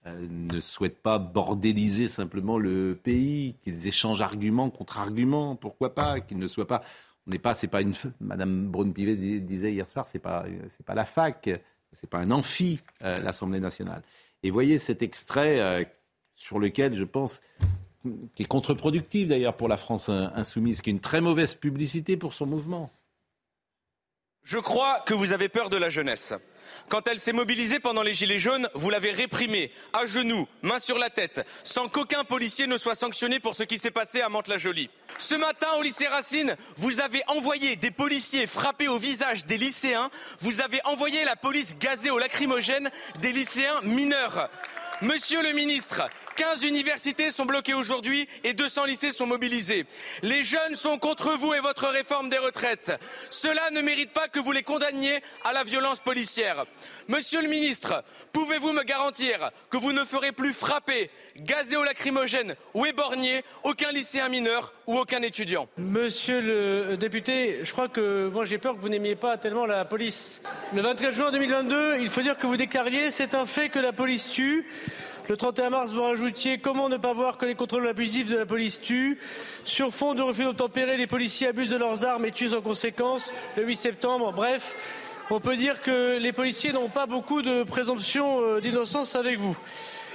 Speaker 1: ne souhaitent pas bordéliser simplement le pays, qu'ils échangent argument contre argument, pourquoi pas, qu'ils ne soient pas. On n'est pas, c'est pas une. Madame Braun-Pivet disait hier soir, c'est pas, c'est pas la fac, c'est pas un amphi, l'Assemblée nationale. Et voyez cet extrait euh, sur lequel je pense qui est contre-productif d'ailleurs pour la France insoumise, qui est une très mauvaise publicité pour son mouvement.
Speaker 10: Je crois que vous avez peur de la jeunesse. Quand elle s'est mobilisée pendant les Gilets jaunes, vous l'avez réprimée, à genoux, main sur la tête, sans qu'aucun policier ne soit sanctionné pour ce qui s'est passé à Mantes-la-Jolie. Ce matin, au lycée Racine, vous avez envoyé des policiers frapper au visage des lycéens, vous avez envoyé la police gazer au lacrymogène des lycéens mineurs. Monsieur le ministre, 15 universités sont bloquées aujourd'hui et 200 lycées sont mobilisés. Les jeunes sont contre vous et votre réforme des retraites. Cela ne mérite pas que vous les condamniez à la violence policière. Monsieur le ministre, pouvez-vous me garantir que vous ne ferez plus frapper, gazer au lacrymogène ou éborgner aucun lycéen mineur ou aucun étudiant?
Speaker 11: Monsieur le député, je crois que moi j'ai peur que vous n'aimiez pas tellement la police. Le 24 juin 2022, il faut dire que vous déclariez c'est un fait que la police tue. Le 31 mars, vous rajoutiez comment ne pas voir que les contrôles abusifs de la police tuent? Sur fond de refus d'obtempérer, les policiers abusent de leurs armes et tuent en conséquence. Le 8 septembre, bref, on peut dire que les policiers n'ont pas beaucoup de présomption euh, d'innocence avec vous.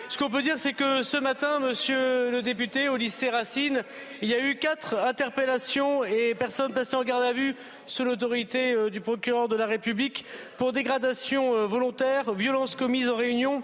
Speaker 11: Ce qu'on peut dire, c'est que ce matin, monsieur le député, au lycée Racine, il y a eu quatre interpellations et personnes passées en garde à vue sous l'autorité euh, du procureur de la République pour dégradation euh, volontaire, violence commise en réunion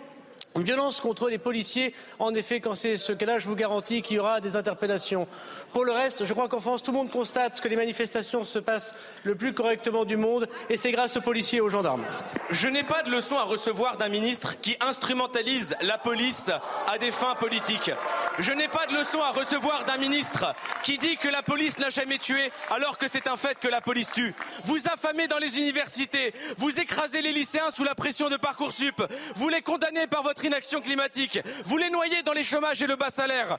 Speaker 11: Violence contre les policiers, en effet, quand c'est ce cas-là, je vous garantis qu'il y aura des interpellations. Pour le reste, je crois qu'en France, tout le monde constate que les manifestations se passent le plus correctement du monde, et c'est grâce aux policiers et aux gendarmes.
Speaker 10: Je n'ai pas de leçon à recevoir d'un ministre qui instrumentalise la police à des fins politiques. Je n'ai pas de leçon à recevoir d'un ministre qui dit que la police n'a jamais tué, alors que c'est un fait que la police tue. Vous affamez dans les universités, vous écrasez les lycéens sous la pression de Parcoursup, vous les condamnez par votre inaction climatique. Vous les noyez dans les chômages et le bas salaire.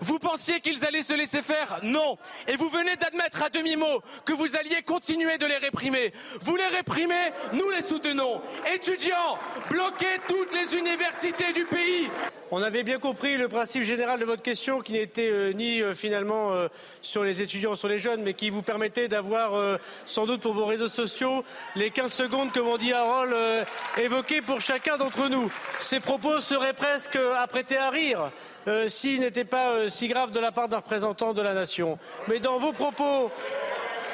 Speaker 10: Vous pensiez qu'ils allaient se laisser faire Non. Et vous venez d'admettre à demi-mot que vous alliez continuer de les réprimer. Vous les réprimez, nous les soutenons. Étudiants, bloquez toutes les universités du pays.
Speaker 11: On avait bien compris le principe général de votre question qui n'était euh, ni euh, finalement euh, sur les étudiants sur les jeunes, mais qui vous permettait d'avoir sans doute pour vos réseaux sociaux les 15 secondes que dit Harold évoquées pour chacun d'entre nous. Ces propos seraient presque apprêtés à rire. s'ils n'étaient pas si graves de la part d'un représentant de la nation. Mais dans vos propos,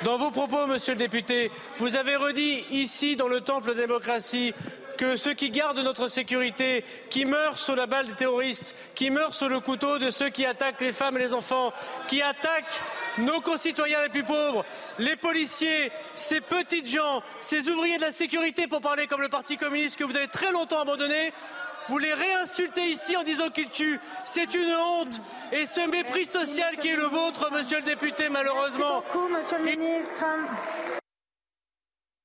Speaker 11: dans vos propos, monsieur le député, vous avez redit ici, dans le temple de la démocratie, que ceux qui gardent notre sécurité, qui meurent sous la balle des terroristes, qui meurent sous le couteau de ceux qui attaquent les femmes et les enfants, qui attaquent nos concitoyens les plus pauvres, les policiers, ces petites gens, ces ouvriers de la sécurité, pour parler comme le Parti communiste que vous avez très longtemps abandonné, vous les réinsultez ici en disant qu'ils tuent. C'est une honte. Et ce mépris social qui est le vôtre, monsieur le député, malheureusement.
Speaker 12: Merci beaucoup, monsieur le ministre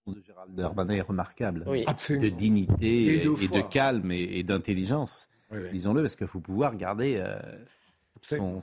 Speaker 1: de Gérald Darmanin est remarquable, de dignité et de, calme et, d'intelligence. Disons-le, parce qu'il faut pouvoir garder euh, son,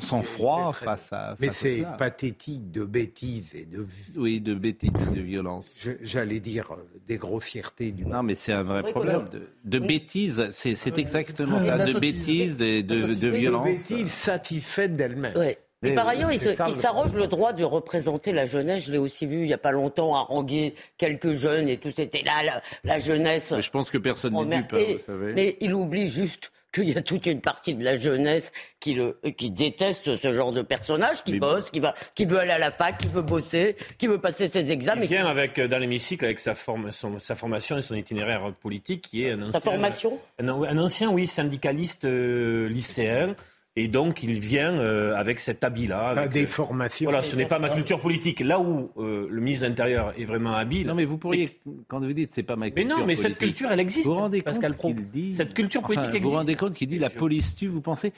Speaker 1: sang-froid face à.
Speaker 4: Mais c'est pathétique de bêtises et de.
Speaker 1: Oui, de bêtises, de violence.
Speaker 4: J'allais dire euh, des grossièretés du.
Speaker 1: Non, mais c'est un vrai problème. De, bêtises, c'est exactement ça. De bêtises et de, de violence. De
Speaker 4: bêtises satisfaites d'elles-mêmes.
Speaker 2: Et par ailleurs, il, s'arroge le droit de représenter la jeunesse. Je l'ai aussi vu il n'y a pas longtemps haranguer quelques jeunes et tout. C'était là la, jeunesse.
Speaker 1: Mais je pense que personne n'est dupe, hein, vous savez.
Speaker 2: Mais il oublie juste qu'il y a toute une partie de la jeunesse qui, le, qui déteste ce genre de personnage, qui bosse, qui, va, qui veut aller à la fac, qui veut bosser, qui veut passer ses examens.
Speaker 5: Il vient avec, euh, dans l'hémicycle avec sa, forme, sa formation et son itinéraire politique, qui est un ancien...
Speaker 2: Sa formation
Speaker 5: un, un ancien, oui, syndicaliste euh, lycéen et donc, il vient euh, avec cet habit-là.
Speaker 4: Avec, des formations.
Speaker 5: Voilà, ce n'est pas ma culture politique. Là où euh, le ministre de l'Intérieur est vraiment habile.
Speaker 1: Non, mais vous pourriez, quand vous dites c'est pas ma culture
Speaker 5: Mais non, mais cette culture, elle existe.
Speaker 1: Vous vous rendez compte
Speaker 5: dit... Cette culture politique existe.
Speaker 1: Vous vous rendez compte qu'il dit la police tue, vous pensez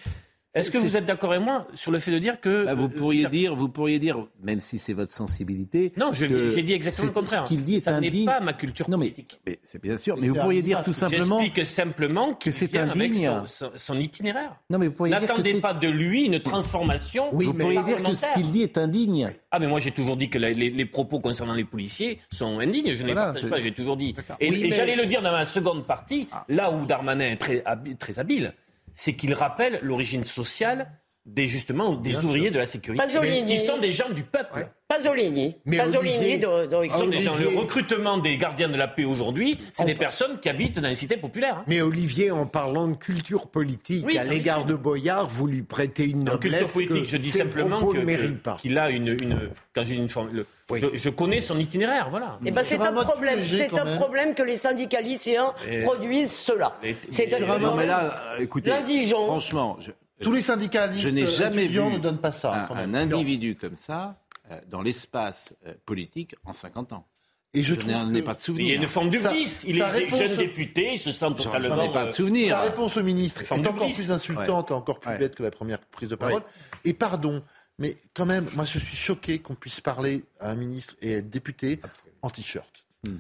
Speaker 5: est-ce que vous êtes d'accord avec moi sur le fait de dire que
Speaker 1: bah, vous pourriez dire, vous pourriez dire, même si c'est votre sensibilité.
Speaker 5: Non, j'ai dit exactement le contraire.
Speaker 1: Ce qu'il dit est
Speaker 5: Ça
Speaker 1: n'est
Speaker 5: pas ma culture non,
Speaker 1: mais,
Speaker 5: politique.
Speaker 1: Mais, c'est bien sûr. Mais, vous pourriez dire tout simplement.
Speaker 5: J'explique simplement que c'est indigne. Son, son, itinéraire.
Speaker 1: Non, mais vous pourriez
Speaker 5: N'attendez pas de lui une transformation.
Speaker 1: Oui, vous pourriez dire que ce qu'il dit est indigne.
Speaker 5: Ah, mais moi j'ai toujours dit que les, propos concernant les policiers sont indignes. Je ne les partage pas. J'ai toujours dit. Et, j'allais le dire dans ma seconde partie, ah. là où Darmanin est très, très habile, c'est qu'il rappelle l'origine sociale des justement des ouvriers de la sécurité
Speaker 2: Pasolini.
Speaker 5: qui sont des gens du peuple.
Speaker 2: Pasolini.
Speaker 5: Mais Pasolini ils sont des gens, le recrutement des gardiens de la paix aujourd'hui, c'est des personnes qui habitent dans les cités populaires. Hein.
Speaker 4: Mais Olivier, en parlant de culture politique à l'égard de Boyard, vous lui prêtez une noblesse. culture politique,
Speaker 5: je dis simplement qu'il a une, une quand j'ai une forme, je, connais son itinéraire, voilà.
Speaker 2: Et eh ben c'est un problème, c'est un problème que les syndicats lycéens produisent cela.
Speaker 1: C'est non mais là, écoutez, franchement, je,
Speaker 3: tous les syndicalistes je n'ai jamais vu ne donnent pas ça.
Speaker 1: Un, individu comme ça euh, dans l'espace euh, politique en 50 ans.
Speaker 3: Et je,
Speaker 1: n'en ai pas de souvenir.
Speaker 5: Il y a une forme de vice. Il est jeune député, il se sent totalement.
Speaker 1: J'en ai pas de souvenir.
Speaker 3: Sa réponse au ministre est encore plus insultante, encore plus bête que la première prise de parole. Et pardon, mais quand même, moi je suis choqué qu'on puisse parler à un ministre et être député en t-shirt. Hmm.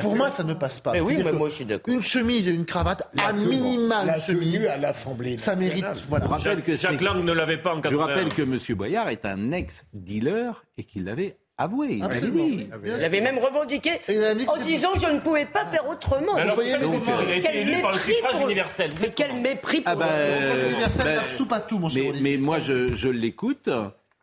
Speaker 3: pour moi, ça ne passe pas. une chemise et une cravate, à minima chemise
Speaker 4: à l'Assemblée.
Speaker 3: Ça mérite.
Speaker 5: Voilà. Jacques, que Jacques Lang ne l'avait pas en
Speaker 1: Je rappelle que M. Boyard est un ex-dealer et qu'il l'avait avoué. Il l'avait dit.
Speaker 2: Il avait même revendiqué en disant je ne pouvais pas faire autrement.
Speaker 5: Mais alors, il a été élu par le suffrage universel.
Speaker 2: Mais quel mépris pour
Speaker 1: ah bah,
Speaker 3: euh, pas tout, mon
Speaker 1: cher Mais, moi, je, je l'écoute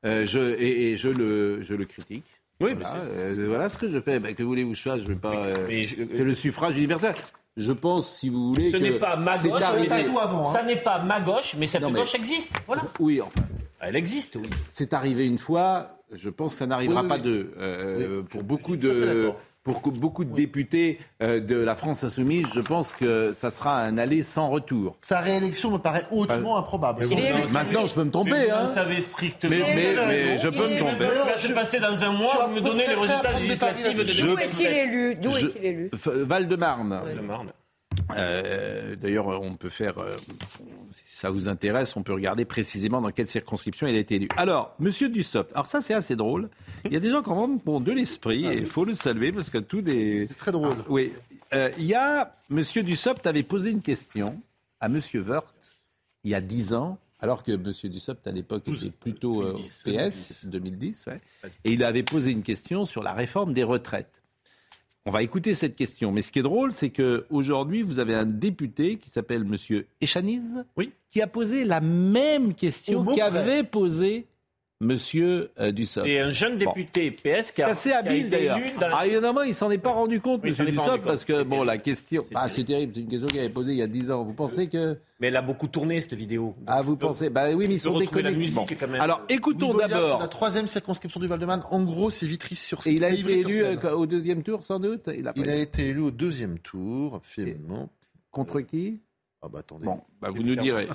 Speaker 1: euh, et, et je, le, je le critique.
Speaker 5: Oui,
Speaker 1: voilà, euh, voilà ce que je fais. Ben, que voulez-vous que je fasse? Je vais pas. Euh, c'est le suffrage universel. Je pense, si vous voulez.
Speaker 5: Ce n'est pas ma gauche,
Speaker 3: hein.
Speaker 5: ça n'est pas ma gauche, mais cette gauche existe. Voilà.
Speaker 1: Oui, enfin.
Speaker 5: Elle existe, oui.
Speaker 1: C'est arrivé une fois. Je pense que ça n'arrivera pas deux. Euh, pour beaucoup de pour beaucoup de députés euh, de la France insoumise, je pense que ça sera un aller sans retour.
Speaker 3: Sa réélection me paraît hautement improbable.
Speaker 1: maintenant, je peux me tromper. Mais
Speaker 5: hein.
Speaker 1: Vous
Speaker 5: savez strictement.
Speaker 1: Mais, mais, je peux me tromper.
Speaker 5: Ce qui va se passer dans un mois, vous me donnez les résultats législatifs de
Speaker 2: D'où est-il élu? D'où est-il élu?
Speaker 1: Val-de-Marne. Euh, D'ailleurs, on peut faire, euh, si ça vous intéresse, on peut regarder précisément dans quelle circonscription il a été élu. Alors, Monsieur Dussopt, alors ça c'est assez drôle. Il y a des gens quand même qui ont de l'esprit et il faut le saluer parce que tout des...
Speaker 3: C'est très drôle.
Speaker 1: Ah, oui. euh, il y a M. Dussopt avait posé une question à M. Wörth il y a 10 ans, alors que M. Dussopt à l'époque était plutôt euh, PS, 2010, et il avait posé une question sur la réforme des retraites. On va écouter cette question. Mais ce qui est drôle, c'est qu'aujourd'hui, vous avez un député qui s'appelle M. Echaniz, oui. qui a posé la même question qu'avait posée Monsieur euh, Dussopt.
Speaker 5: C'est un jeune député PS qui a,
Speaker 1: assez habile d'ailleurs. Ah, évidemment, il s'en est pas rendu compte, Monsieur Dussopt, parce que bon, la question, ah, c'est terrible, c'est une question qu'il avait posée il y a 10 ans. Vous pensez que
Speaker 5: Mais elle a beaucoup tourné cette vidéo.
Speaker 1: ah, vous pensez Bah oui, mais ils sont déconnectés. Alors, écoutons d'abord.
Speaker 3: La troisième circonscription du Val-de-Marne, en gros, c'est Vitry sur.
Speaker 1: Et il a été élu euh, au deuxième tour, sans doute.
Speaker 3: Il a, il a été élu au deuxième tour, finalement.
Speaker 1: Contre qui
Speaker 3: Ah bah attendez.
Speaker 1: Bon, bah, vous nous direz.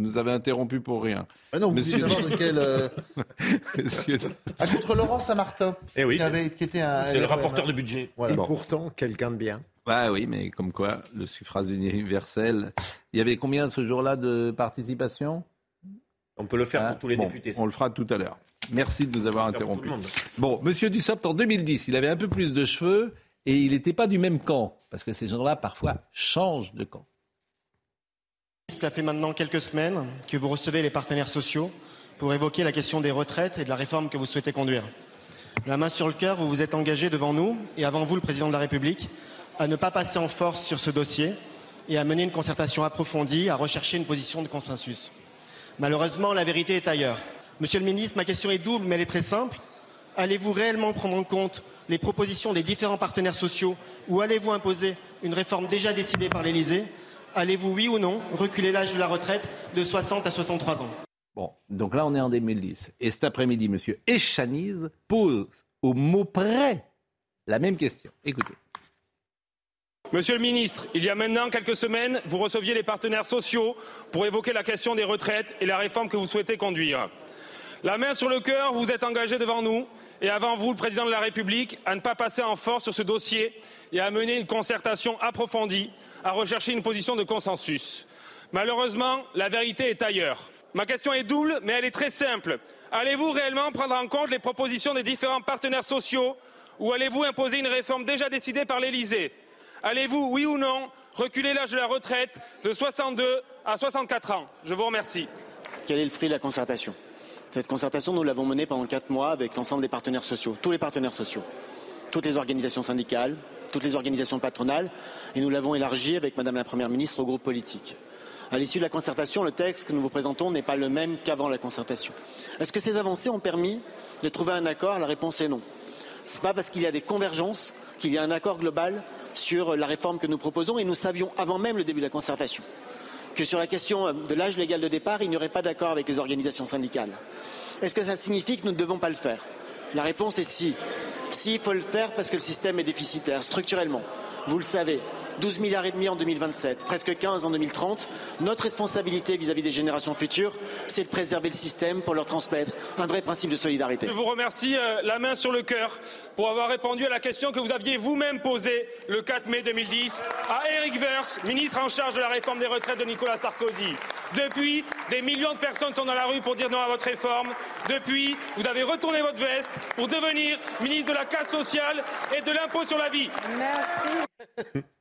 Speaker 1: Vous nous avez interrompu pour rien.
Speaker 3: Ah non, vous Monsieur... savoir de quel. Euh... Monsieur... Ah, contre Laurent Saint-Martin.
Speaker 5: Eh oui.
Speaker 3: Qui, avait, qui était un.
Speaker 5: C'est le rapporteur de budget.
Speaker 4: Voilà. Et pourtant, quelqu'un de bien.
Speaker 1: Bah oui, mais comme quoi, le suffrage universel. Il y avait combien ce jour-là de participation?
Speaker 5: On peut le faire pour tous les
Speaker 1: bon,
Speaker 5: députés.
Speaker 1: On le fera tout à l'heure. Merci de nous avoir interrompu. Bon, Monsieur Dussopt, en 2010, il avait un peu plus de cheveux et il n'était pas du même camp. Parce que ces gens-là, parfois, changent de camp.
Speaker 12: Cela fait maintenant quelques semaines que vous recevez les partenaires sociaux pour évoquer la question des retraites et de la réforme que vous souhaitez conduire. La main sur le cœur, vous vous êtes engagé devant nous et avant vous, le président de la République, à ne pas passer en force sur ce dossier et à mener une concertation approfondie, à rechercher une position de consensus. Malheureusement, la vérité est ailleurs. Monsieur le ministre, ma question est double, mais elle est très simple. Allez-vous réellement prendre en compte les propositions des différents partenaires sociaux ou allez-vous imposer une réforme déjà décidée par l'Élysée Allez-vous, oui ou non, reculer l'âge de la retraite de 60 à 63 ans?
Speaker 1: Bon, donc là, on est en 2010. Et cet après-midi, M. Echaniz pose au mot près la même question. Écoutez.
Speaker 13: Monsieur le ministre, il y a maintenant quelques semaines, vous receviez les partenaires sociaux pour évoquer la question des retraites et la réforme que vous souhaitez conduire. La main sur le cœur, vous êtes engagé devant nous et avant vous, le président de la République, à ne pas passer en force sur ce dossier et à mener une concertation approfondie, à rechercher une position de consensus. Malheureusement, la vérité est ailleurs. Ma question est double, mais elle est très simple. Allez-vous réellement prendre en compte les propositions des différents partenaires sociaux ou allez-vous imposer une réforme déjà décidée par l'Élysée? Allez-vous, oui ou non, reculer l'âge de la retraite de 62 à 64 ans? Je vous remercie.
Speaker 12: Quel est le fruit de la concertation? Cette concertation, nous l'avons menée pendant quatre mois avec l'ensemble des partenaires sociaux, tous les partenaires sociaux, toutes les organisations syndicales, toutes les organisations patronales, et nous l'avons élargie avec Madame la Première ministre au groupe politique. À l'issue de la concertation, le texte que nous vous présentons n'est pas le même qu'avant la concertation. Est-ce que ces avancées ont permis de trouver un accord? La réponse est non. Ce n'est pas parce qu'il y a des convergences qu'il y a un accord global sur la réforme que nous proposons et nous savions avant même le début de la concertation que sur la question de l'âge légal de départ, il n'y aurait pas d'accord avec les organisations syndicales. Est-ce que ça signifie que nous ne devons pas le faire? La réponse est si. Si, il faut le faire parce que le système est déficitaire structurellement. Vous le savez, 12 milliards et demi en 2027, presque 15 en 2030. Notre responsabilité vis-à-vis des générations futures, c'est de préserver le système pour leur transmettre un vrai principe de solidarité.
Speaker 13: Je vous remercie, euh, la main sur le cœur, pour avoir répondu à la question que vous aviez vous-même posée le 4 mai 2010 à Eric Woerth, ministre en charge de la réforme des retraites de Nicolas Sarkozy. Depuis, des millions de personnes sont dans la rue pour dire non à votre réforme. Depuis, vous avez retourné votre veste pour devenir ministre de la casse sociale et de l'impôt sur la vie.
Speaker 2: Merci.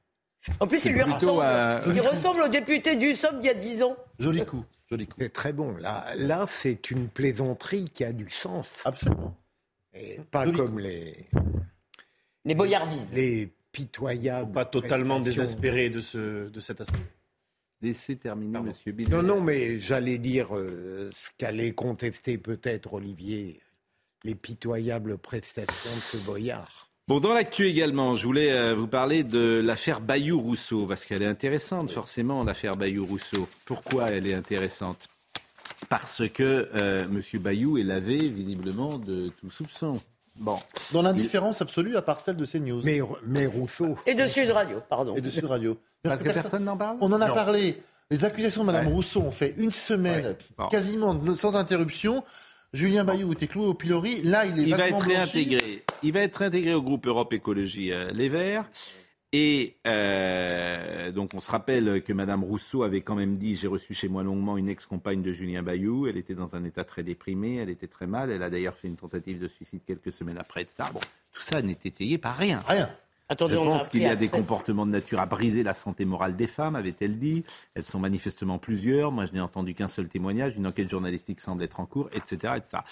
Speaker 2: En plus, il lui ressemble. Euh... Il ressemble au député du SOM d'il y a 10 ans.
Speaker 3: Joli coup. Joli coup.
Speaker 4: C'est très bon. Là, là c'est une plaisanterie qui a du sens.
Speaker 3: Absolument.
Speaker 4: Et pas Joli comme coup. les.
Speaker 2: Les boyardises.
Speaker 4: Les pitoyables.
Speaker 5: Pas totalement désespéré de, ce, de cette assemblée.
Speaker 1: Laissez terminer, Pardon. Monsieur Bill.
Speaker 4: Non, non, mais j'allais dire euh, ce qu'allait contester peut-être Olivier, les pitoyables prestations de ce boyard.
Speaker 1: Bon, dans l'actu également, je voulais euh, vous parler de l'affaire Bayou-Rousseau, parce qu'elle est intéressante, forcément, l'affaire Bayou-Rousseau. Pourquoi elle est intéressante? Parce que euh, M. Bayou est lavé, visiblement, de tout soupçon. Bon.
Speaker 3: Dans l'indifférence absolue, à part celle de CNews.
Speaker 4: Mais, mais Rousseau.
Speaker 2: Et de Sud Radio, pardon.
Speaker 3: Et de Sud Radio.
Speaker 1: Parce que personne n'en parle?
Speaker 3: On en a non. parlé. Les accusations de Mme ouais. Rousseau ont fait une semaine, ouais. bon. quasiment sans interruption. Julien Bayou était cloué au pilori. Là, il est
Speaker 1: il va être réintégré. Il va être réintégré au groupe Europe Écologie euh, Les Verts. Et euh, donc, on se rappelle que Mme Rousseau avait quand même dit J'ai reçu chez moi longuement une ex-compagne de Julien Bayou. Elle était dans un état très déprimé, elle était très mal. Elle a d'ailleurs fait une tentative de suicide quelques semaines après. Ça. Bon, tout ça n'est étayé par rien.
Speaker 3: Rien.
Speaker 1: Je pense qu'il y a des comportements de nature à briser la santé morale des femmes, avait-elle dit. Elles sont manifestement plusieurs. Moi, je n'ai entendu qu'un seul témoignage. Une enquête journalistique semble être en cours, etc. etc.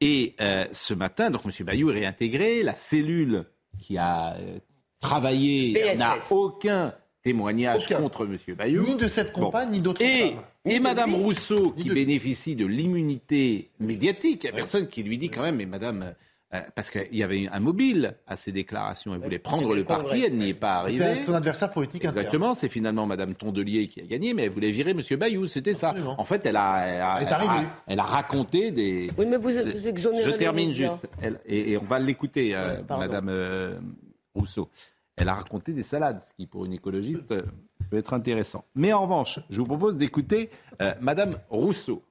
Speaker 1: Et euh, ce matin, donc, M. Bayou est réintégré. La cellule qui a euh, travaillé n'a aucun témoignage contre M. Bayou.
Speaker 3: Ni de cette compagne, ni d'autres
Speaker 1: femmes. Et Mme Rousseau, qui bénéficie de l'immunité médiatique, il n'y a personne qui lui dit quand même, mais Madame euh, parce qu'il y avait un mobile à ces déclarations. Elle voulait prendre le parti, elle n'y est pas arrivée.
Speaker 3: son adversaire politique
Speaker 1: Exactement, c'est finalement Madame Tondelier qui a gagné, mais elle voulait virer Monsieur Bayou, c'était ça. En fait, elle a, elle, a, raconté des.
Speaker 2: Oui, mais vous, vous exonérez.
Speaker 1: Je termine juste, et, on va l'écouter, euh, Madame euh, Rousseau. Elle a raconté des salades, ce qui pour une écologiste peut être intéressant. Mais en revanche, je vous propose d'écouter Madame Rousseau.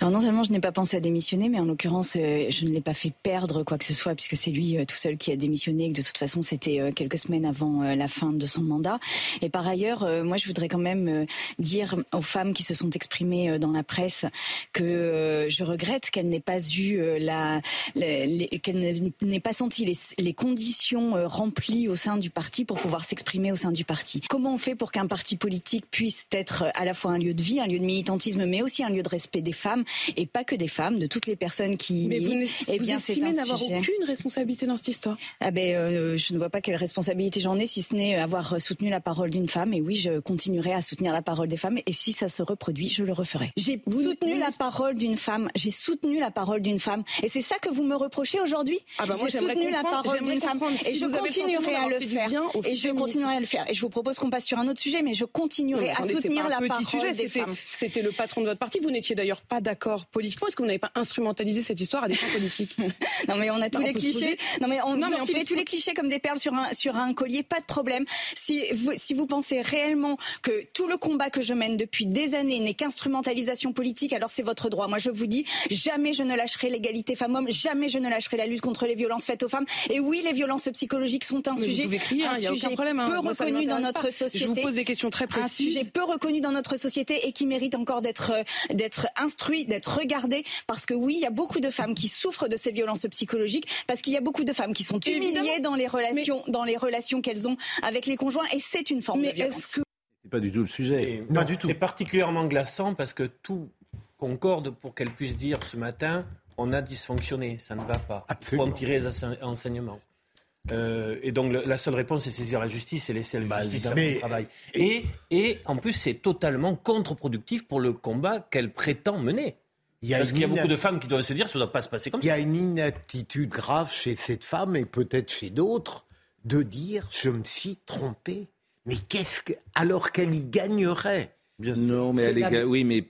Speaker 14: Alors non seulement je n'ai pas pensé à démissionner, mais en l'occurrence, euh, je ne l'ai pas fait perdre quoi que ce soit, puisque c'est lui euh, tout seul qui a démissionné, et que de toute façon, c'était euh, quelques semaines avant la fin de son mandat. Et par ailleurs, moi, je voudrais quand même dire aux femmes qui se sont exprimées dans la presse que je regrette qu'elles n'aient pas eu la, qu'elles n'aient pas senti les, les conditions remplies au sein du parti pour pouvoir s'exprimer au sein du parti. Comment on fait pour qu'un parti politique puisse être à la fois un lieu de vie, un lieu de militantisme, mais aussi un lieu de respect des femmes et pas que des femmes, de toutes les personnes qui.
Speaker 15: Mais vous, eh bien, estimez n'avoir aucune responsabilité dans cette histoire?
Speaker 14: Ah ben, euh, je ne vois pas quelle responsabilité j'en ai, si ce n'est avoir soutenu la parole d'une femme. Et oui, je continuerai à soutenir la parole des femmes. Et si ça se reproduit, je le referai. J'ai soutenu la parole d'une femme. J'ai soutenu la parole d'une femme. Et c'est ça que vous me reprochez aujourd'hui?
Speaker 15: Ah bah
Speaker 14: J'ai soutenu la parole d'une femme. Et je continuerai à le faire. Et je continuerai à le faire. Et je vous propose qu'on passe sur un autre sujet, mais je continuerai à soutenir la parole des femmes.
Speaker 15: C'était le patron de votre parti. Vous n'étiez d'ailleurs pas d'accord politiquement Est-ce que vous n'avez pas instrumentalisé cette histoire à des fins politiques?
Speaker 14: Non, mais on a tous les clichés. Non, mais on, non, mais on tous les clichés comme des perles sur un, sur un collier, pas de problème. Si vous, si vous pensez réellement que tout le combat que je mène depuis des années n'est qu'instrumentalisation politique, alors c'est votre droit. Moi, je vous dis, jamais je ne lâcherai l'égalité femmes-hommes, jamais je ne lâcherai la lutte contre les violences faites aux femmes. Et oui, les violences psychologiques sont un sujet,
Speaker 15: crier, un
Speaker 14: hein,
Speaker 15: sujet problème,
Speaker 14: hein. peu reconnu dans notre société. Je
Speaker 15: vous pose des questions très précises.
Speaker 14: Un sujet peu reconnu dans notre société et qui mérite encore d'être d'être instruit, d'être regardé parce que oui, il y a beaucoup de femmes qui souffrent de ces violences psychologiques parce qu'il y a beaucoup de femmes qui sont humiliées dans les relations dans les relations qu'elles ont avec les conjoints et c'est une forme de violence.
Speaker 1: C'est pas du tout le sujet.
Speaker 5: Pas du tout. C'est particulièrement glaçant parce que tout concorde pour qu'elle puisse dire ce matin on a dysfonctionné, ça ne va pas. Il faut en tirer les enseignements. Euh, et donc la seule réponse, c'est saisir la justice et laisser la bah, justice faire son travail. Et, et en plus, c'est totalement contre-productif pour le combat qu'elle prétend mener. Il y a Parce qu'il y a beaucoup de femmes qui doivent se dire ça ne doit pas se passer comme
Speaker 4: ça.
Speaker 5: Il y
Speaker 4: a une inaptitude grave chez cette femme et peut-être chez d'autres de dire je me suis trompée. Mais qu'est-ce que alors qu'elle y gagnerait?
Speaker 1: Bien non, mais elle est, oui, mais,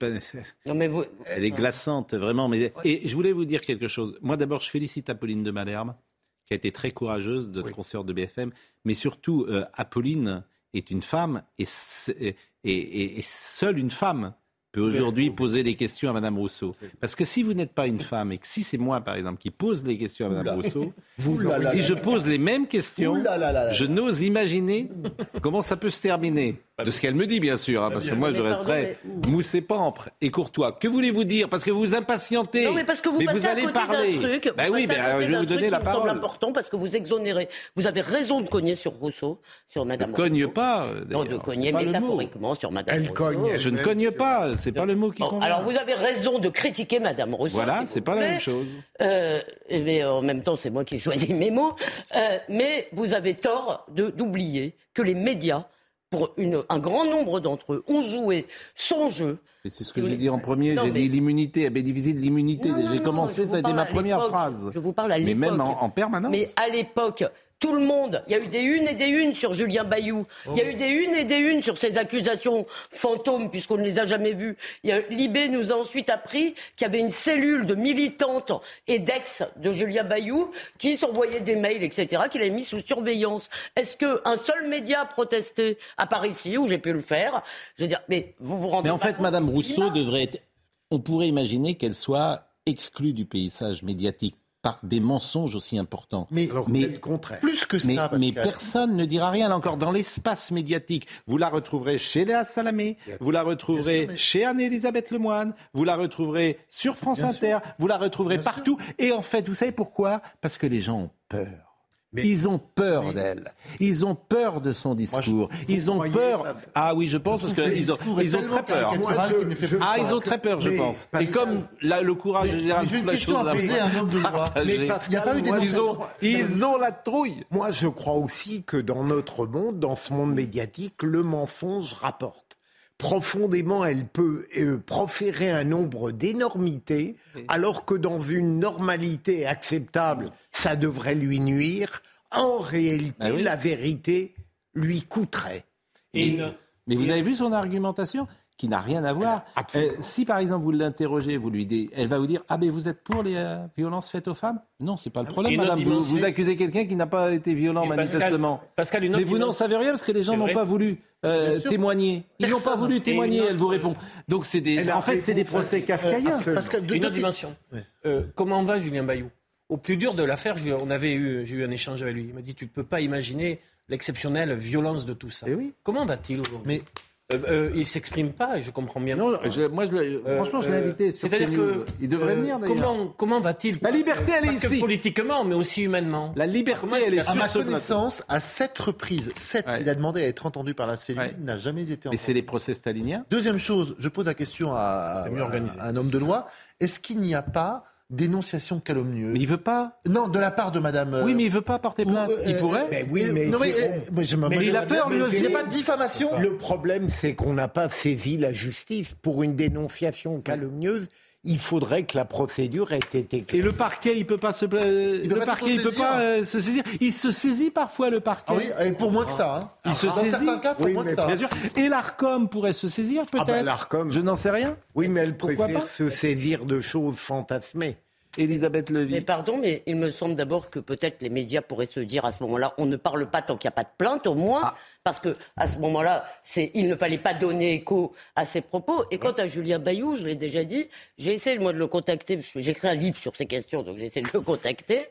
Speaker 1: non, mais vous... elle est glaçante vraiment. Mais et je voulais vous dire quelque chose. Moi, d'abord, je félicite Apolline de Malherbe, qui a été très courageuse, de oui. de BFM, mais surtout, euh, Apolline est une femme et, et, et, et seule une femme peut aujourd'hui poser des questions à Madame Rousseau. Parce que si vous n'êtes pas une femme et que si c'est moi, par exemple, qui pose les questions à Madame Rousseau, vous, si je pose les mêmes questions, je n'ose imaginer comment ça peut se terminer. De ce qu'elle me dit, bien sûr, hein, parce que moi, je resterai moussé pampre et courtois. Que voulez-vous dire? Parce que vous vous impatientez.
Speaker 2: Non, mais parce que vous,
Speaker 1: vous
Speaker 2: allez parler. Truc,
Speaker 1: ben oui, ben, je vais vous donner la parole.
Speaker 2: C'est important parce que vous exonérez. Vous avez raison de cogner sur Rousseau, sur Madame.
Speaker 1: Je ne cogne pas.
Speaker 2: Non, de cogner métaphoriquement sur Madame.
Speaker 1: Elle cogne. Je ne cogne pas. C'est pas le mot qui convient.
Speaker 2: Alors, vous avez raison de critiquer Madame Rousseau.
Speaker 1: Voilà, c'est pas la même chose.
Speaker 2: Euh, mais en même temps, c'est moi qui ai choisi mes mots. Euh, mais vous avez tort d'oublier que les médias pour un grand nombre d'entre eux, ont joué son jeu.
Speaker 1: C'est ce que j'ai dit en premier, j'ai dit l'immunité, de l'immunité. J'ai commencé, ça a été ma première phrase.
Speaker 2: Je vous parle à l'époque.
Speaker 1: Mais même en, en permanence.
Speaker 2: Mais à l'époque, tout le monde. Il y a eu des unes et des unes sur Julien Bayou. Il y a eu des unes et des unes sur ces accusations fantômes, puisqu'on ne les a jamais vues. Libé nous a ensuite appris qu'il y avait une cellule de militantes et d'ex de Julien Bayou qui s'envoyaient des mails, etc., qu'il avait mis sous surveillance. Est-ce qu'un seul média a protesté, à Paris ici, où j'ai pu le faire? Je veux dire, mais vous vous rendez
Speaker 1: Mais en fait, Madame Rousseau devrait être. On pourrait imaginer qu'elle soit exclue du paysage médiatique par des mensonges aussi importants.
Speaker 3: Mais, mais contraire. plus que
Speaker 1: ça. Mais, personne ne dira rien. encore, dans l'espace médiatique, vous la retrouverez chez Léa Salamé, vous la retrouverez chez Anne-Elisabeth Lemoine, vous la retrouverez sur France Inter, vous la retrouverez partout. Et en fait, vous savez pourquoi? Parce que les gens ont peur. Ils ont peur d'elle. Ils ont peur de son discours. ils ont peur. Ah oui, je pense parce qu'ils ont, ils ont très peur. ah, ils ont très peur, je pense. Et comme le courage général,
Speaker 3: j'ai une question à poser à un homme de loi. Mais il n'y a pas eu
Speaker 1: ils ont, ils ont la trouille.
Speaker 4: Moi, je crois aussi que dans notre monde, dans ce monde médiatique, le mensonge rapporte profondément, elle peut euh, proférer un nombre d'énormités, alors que dans une normalité acceptable, ça devrait lui nuire. En réalité, ah la vérité lui coûterait.
Speaker 1: mais vous avez vu son argumentation? Qui n'a rien à voir. Euh, si par exemple vous l'interrogez, vous lui dites, elle va vous dire ah mais vous êtes pour les euh, violences faites aux femmes? Non, c'est pas le ah problème, madame. Vous, accusez quelqu'un qui n'a pas été violent manifestement. mais vous n'en savez rien parce que les gens n'ont pas voulu euh, témoigner. Ils n'ont pas voulu témoigner. Elle vous répond. Donc c'est des. En fait, c'est des procès kafkaïens.
Speaker 5: Une autre dimension. comment va Julien Bayou? Au plus dur de l'affaire, on avait eu, j'ai eu un échange avec lui. Il m'a dit tu ne peux pas imaginer l'exceptionnelle violence de tout ça.
Speaker 1: Et oui.
Speaker 5: Comment va-t-il aujourd'hui? Euh, euh, il s'exprime pas, et je comprends bien.
Speaker 1: Non, moi, je, franchement, je l'ai invité sur C'est-à-dire que il devrait venir.
Speaker 5: Comment, comment va-t-il
Speaker 1: La liberté, elle est ici.
Speaker 5: politiquement, mais aussi humainement.
Speaker 1: La liberté, elle est.
Speaker 3: À ma connaissance, à sept reprises, sept, il a demandé à être entendu par la cellule, il n'a jamais été.
Speaker 1: Mais c'est les procès staliniens.
Speaker 3: Deuxième chose, je pose la question à, à un homme de loi. Est-ce qu'il n'y a pas dénonciation calomnieuse.
Speaker 1: Mais il veut pas.
Speaker 3: Non, de la part de Madame.
Speaker 1: oui, mais il veut pas porter plainte. il pourrait.
Speaker 4: Mais oui, mais,
Speaker 1: mais, il a peur.
Speaker 3: Il n'y a pas de diffamation.
Speaker 4: Le problème, c'est qu'on n'a pas saisi la justice pour une dénonciation calomnieuse. Il faudrait que la procédure ait été claire.
Speaker 1: Et le parquet, il peut pas se, le parquet, il peut pas euh, se saisir. Il se saisit parfois le parquet.
Speaker 3: Ah oui, et pour moins que ça. Hein.
Speaker 1: Il se saisit.
Speaker 3: certains cas, pour moins que ça.
Speaker 1: Bien sûr. Et l'Arcom pourrait se saisir ah bah, peut-être?
Speaker 4: L'Arcom.
Speaker 1: Je n'en sais rien.
Speaker 4: Oui, mais elle préfère se saisir de choses fantasmées.
Speaker 1: Elisabeth Levy.
Speaker 2: Mais pardon, mais il me semble d'abord que peut-être les médias pourraient se dire à ce moment-là, on ne parle pas tant qu'il n'y a pas de plainte, au moins, ah. parce que à ce moment-là, il ne fallait pas donner écho à ses propos. Et quant à Julien Bayou, je l'ai déjà dit, j'ai essayé moi de le contacter, parce que j'écris un livre sur ces questions, donc j'ai essayé de le contacter.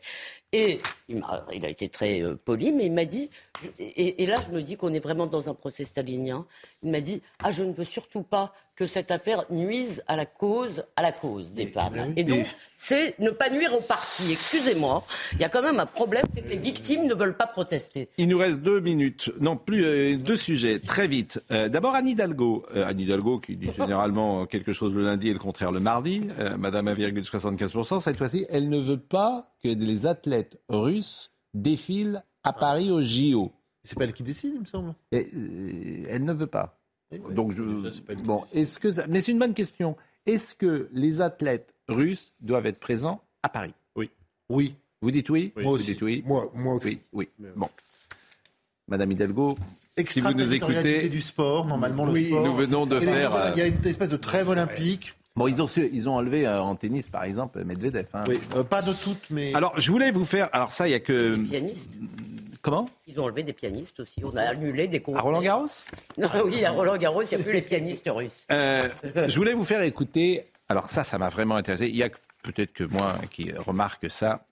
Speaker 2: Et il a, il a été très euh, poli, mais il m'a dit, et, et, là je me dis qu'on est vraiment dans un procès stalinien, il m'a dit, ah je ne veux surtout pas que cette affaire nuise à la cause, à la cause des femmes. Et donc, c'est ne pas nuire au parti. Excusez-moi, il y a quand même un problème, c'est que les victimes ne veulent pas protester.
Speaker 1: Il nous reste deux minutes, non plus euh, deux sujets, très vite. Euh, d'abord Anne Hidalgo, Anne Hidalgo qui dit généralement quelque chose le lundi et le contraire le mardi. Madame 1,75%, cette fois-ci, elle ne veut pas que les athlètes russes défilent à Paris au JO.
Speaker 3: C'est pas elle qui décide, il me semble.
Speaker 1: Euh, elle ne veut pas. Donc je, bon, est-ce que mais c'est une bonne question. Est-ce que les athlètes russes doivent être présents à Paris?
Speaker 5: Oui.
Speaker 1: Oui. Vous dites oui,
Speaker 4: Moi aussi.
Speaker 1: oui
Speaker 4: Moi, moi
Speaker 1: aussi. Oui. oui. Bon. Madame Hidalgo, si vous nous écoutez,
Speaker 3: du sport, normalement le sport.
Speaker 1: Nous venons de faire.
Speaker 3: Il y a une espèce de trêve olympique.
Speaker 1: Bon, ils ont, ils ont enlevé euh, en tennis, par exemple, Medvedev. Hein.
Speaker 3: Oui, euh, pas de toutes, mais.
Speaker 1: Alors, je voulais vous faire. Alors, ça, il y a que.
Speaker 2: Des pianistes.
Speaker 1: Comment?
Speaker 2: Ils ont enlevé des pianistes aussi. On a annulé des concours.
Speaker 1: À Roland Garros?
Speaker 2: Non, oui, à Roland Garros, il n'y a plus les pianistes russes.
Speaker 1: Euh, je voulais vous faire écouter. Alors, ça, ça m'a vraiment intéressé. Il y a peut-être que moi qui remarque ça.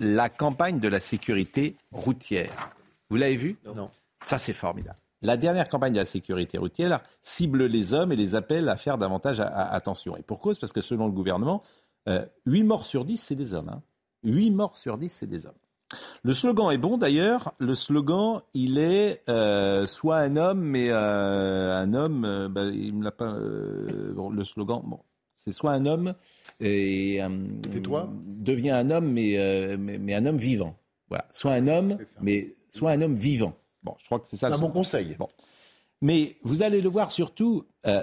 Speaker 1: la campagne de la sécurité routière. Vous l'avez vu?
Speaker 3: Non.
Speaker 1: Ça, c'est formidable. La dernière campagne de la sécurité routière cible les hommes et les appelle à faire davantage attention. Et pour cause, parce que selon le gouvernement, euh, 8 morts sur 10, c'est des hommes. Hein. 8 morts sur 10, c'est des hommes. Le slogan est bon d'ailleurs. Le slogan, il est euh, soit un homme, mais euh, un homme, euh, bah, il me l'a pas. Bon, le slogan, bon, c'est soit un homme et
Speaker 3: toi
Speaker 1: devient un homme, mais, mais, mais, un homme vivant. Voilà, soit un homme, mais soit un homme vivant. Bon, je crois que c'est ça.
Speaker 3: C'est un bon conseil.
Speaker 1: Bon. Mais vous allez le voir surtout, euh,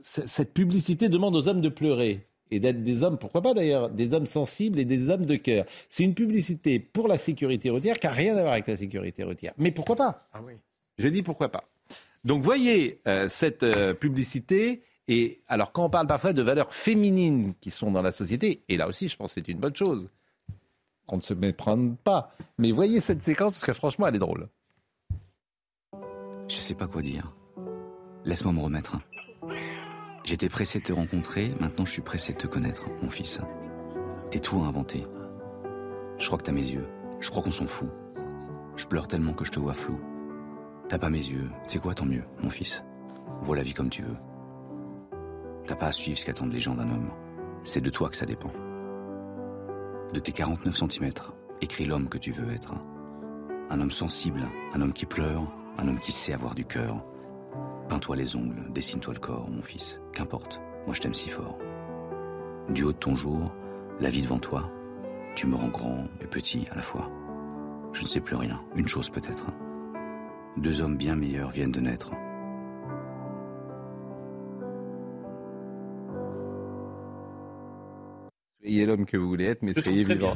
Speaker 1: cette publicité demande aux hommes de pleurer et d'être des hommes, pourquoi pas d'ailleurs, des hommes sensibles et des hommes de cœur. C'est une publicité pour la sécurité routière qui n'a rien à voir avec la sécurité routière. Mais pourquoi pas?
Speaker 4: Ah oui.
Speaker 1: Je dis pourquoi pas. Donc voyez euh, cette euh, publicité. Et alors quand on parle parfois de valeurs féminines qui sont dans la société, et là aussi je pense que c'est une bonne chose, on ne se méprenne pas. Mais voyez cette séquence parce que franchement, elle est drôle.
Speaker 16: Je sais pas quoi dire. Laisse-moi me remettre. J'étais pressé de te rencontrer, maintenant je suis pressé de te connaître, mon fils. T'es tout à inventer. Je crois que t'as mes yeux. Je crois qu'on s'en fout. Je pleure tellement que je te vois flou. T'as pas mes yeux. C'est quoi tant mieux, mon fils? Vois la vie comme tu veux. T'as pas à suivre ce qu'attendent les gens d'un homme. C'est de toi que ça dépend de tes 49 cm Écris l'homme que tu veux être. Un homme sensible, un homme qui pleure, un homme qui sait avoir du cœur. Peins-toi les ongles, dessine-toi le corps, mon fils. Qu'importe, moi je t'aime si fort. Du haut de ton jour, la vie devant toi, tu me rends grand et petit à la fois. Je ne sais plus rien, une chose peut-être. Deux hommes bien meilleurs viennent de naître.
Speaker 1: Soyez l'homme que vous voulez être, mais soyez vivant.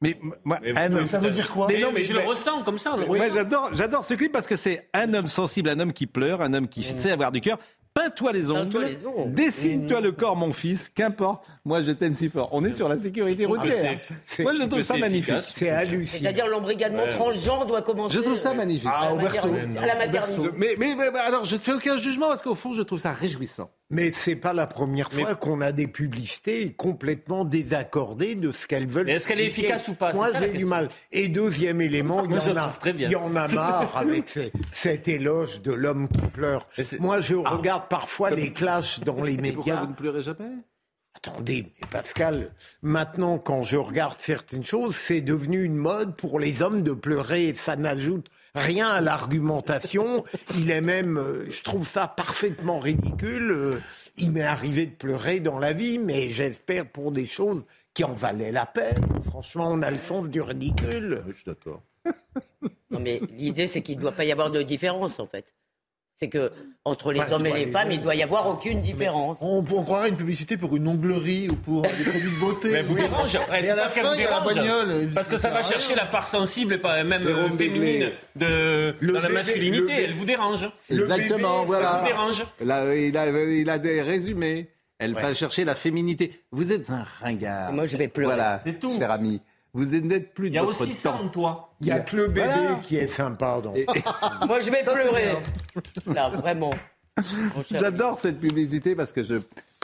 Speaker 3: Mais, moi, un homme, ça veut dire quoi
Speaker 5: mais, non, mais, je le ressens comme ça.
Speaker 1: Moi, j'adore, j'adore ce clip parce que c'est un homme sensible, un homme qui pleure, un homme qui sait avoir du cœur, Peins-toi les ongles, dessine-toi le corps, mon fils, qu'importe. Moi, je t'aime si fort. On est sur la sécurité ah, routière. Moi, je trouve ça magnifique.
Speaker 4: C'est hallucinant.
Speaker 2: C'est-à-dire l'embrigadement transgenre doit commencer.
Speaker 1: Je trouve ça magnifique.
Speaker 2: Ah, au berceau. À la maternité.
Speaker 1: Mais, mais, mais, alors, je ne fais aucun jugement parce qu'au fond, je trouve ça réjouissant.
Speaker 4: Mais c'est pas la première fois qu'on a des publicités complètement désaccordées de ce qu'elles veulent.
Speaker 5: est-ce qu'elle est efficace ou pas?
Speaker 4: Moi, j'ai du mal. Et deuxième élément, il y, en a, il y en a marre avec cet éloge de l'homme qui pleure. Moi, je ah. regarde parfois les clashs dans les médias. Pourquoi
Speaker 1: vous ne pleurez jamais?
Speaker 4: Attendez, mais Pascal, maintenant quand je regarde certaines choses, c'est devenu une mode pour les hommes de pleurer. Ça n'ajoute rien à l'argumentation. Il est même, euh, je trouve ça parfaitement ridicule. Euh, il m'est arrivé de pleurer dans la vie, mais j'espère pour des choses qui en valaient la peine. Franchement, on a le sens du ridicule.
Speaker 3: Je suis d'accord.
Speaker 2: Non, mais l'idée, c'est qu'il ne doit pas y avoir de différence, en fait c'est que entre les hommes et les, femmes, il ne doit y avoir aucune différence.
Speaker 3: On, on, croirait une publicité pour une onglerie ou pour des produits de beauté.
Speaker 5: Mais vous dérange parce qu'elle vous dérange. Bagnole, parce que ça va chercher la part sensible et pas même euh, féminine de, dans la masculinité. elle vous dérange.
Speaker 1: Exactement, voilà.
Speaker 5: Ça vous dérange?
Speaker 1: Là, il, a, il a des résumés. Elle va chercher la féminité. Vous êtes un ringard.
Speaker 2: moi, je vais pleurer.
Speaker 1: Voilà, c'est tout. Cher ami. Vous n'êtes plus de
Speaker 5: Il y a
Speaker 1: aussi
Speaker 5: ça en toi.
Speaker 4: Il y a que le bébé qui est sympa. Donc.
Speaker 2: Moi, je vais pleurer. Là, vraiment.
Speaker 1: J'adore cette publicité parce que je,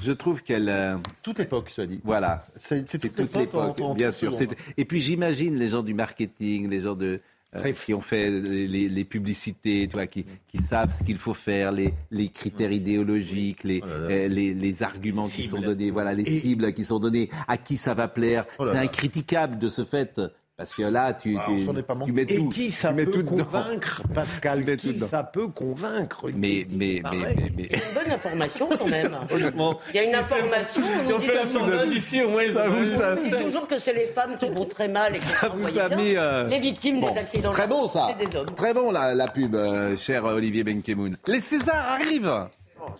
Speaker 1: je trouve qu'elle. Euh,
Speaker 3: toute époque, soit dit.
Speaker 1: Voilà. C'est toute, l'époque, bien sûr. Et puis j'imagine les gens du marketing, les gens de, euh, qui ont fait les, publicités, toi, qui, qui savent ce qu'il faut faire, les, les critères idéologiques, les, oh euh, les, les, arguments qui sont donnés, voilà, les cibles qui sont données, à qui ça va plaire. Oh C'est incritiquable de ce fait parce que là, tu, tu, mets tout.
Speaker 4: Et qui ça peut convaincre, Pascal Qui ça peut convaincre
Speaker 1: mais, mais, mais,
Speaker 2: mais, une bonne information quand même. Il y a une information.
Speaker 5: Si on fait un sondage ici, au moins, ça
Speaker 2: vous ça, dit toujours que c'est les femmes qui vont très mal. Et ça vous a mis. Euh, les victimes des accidents.
Speaker 1: Très bon, ça. Très bon, la, la pub, euh, cher Olivier Benkemoun. Les Césars arrivent.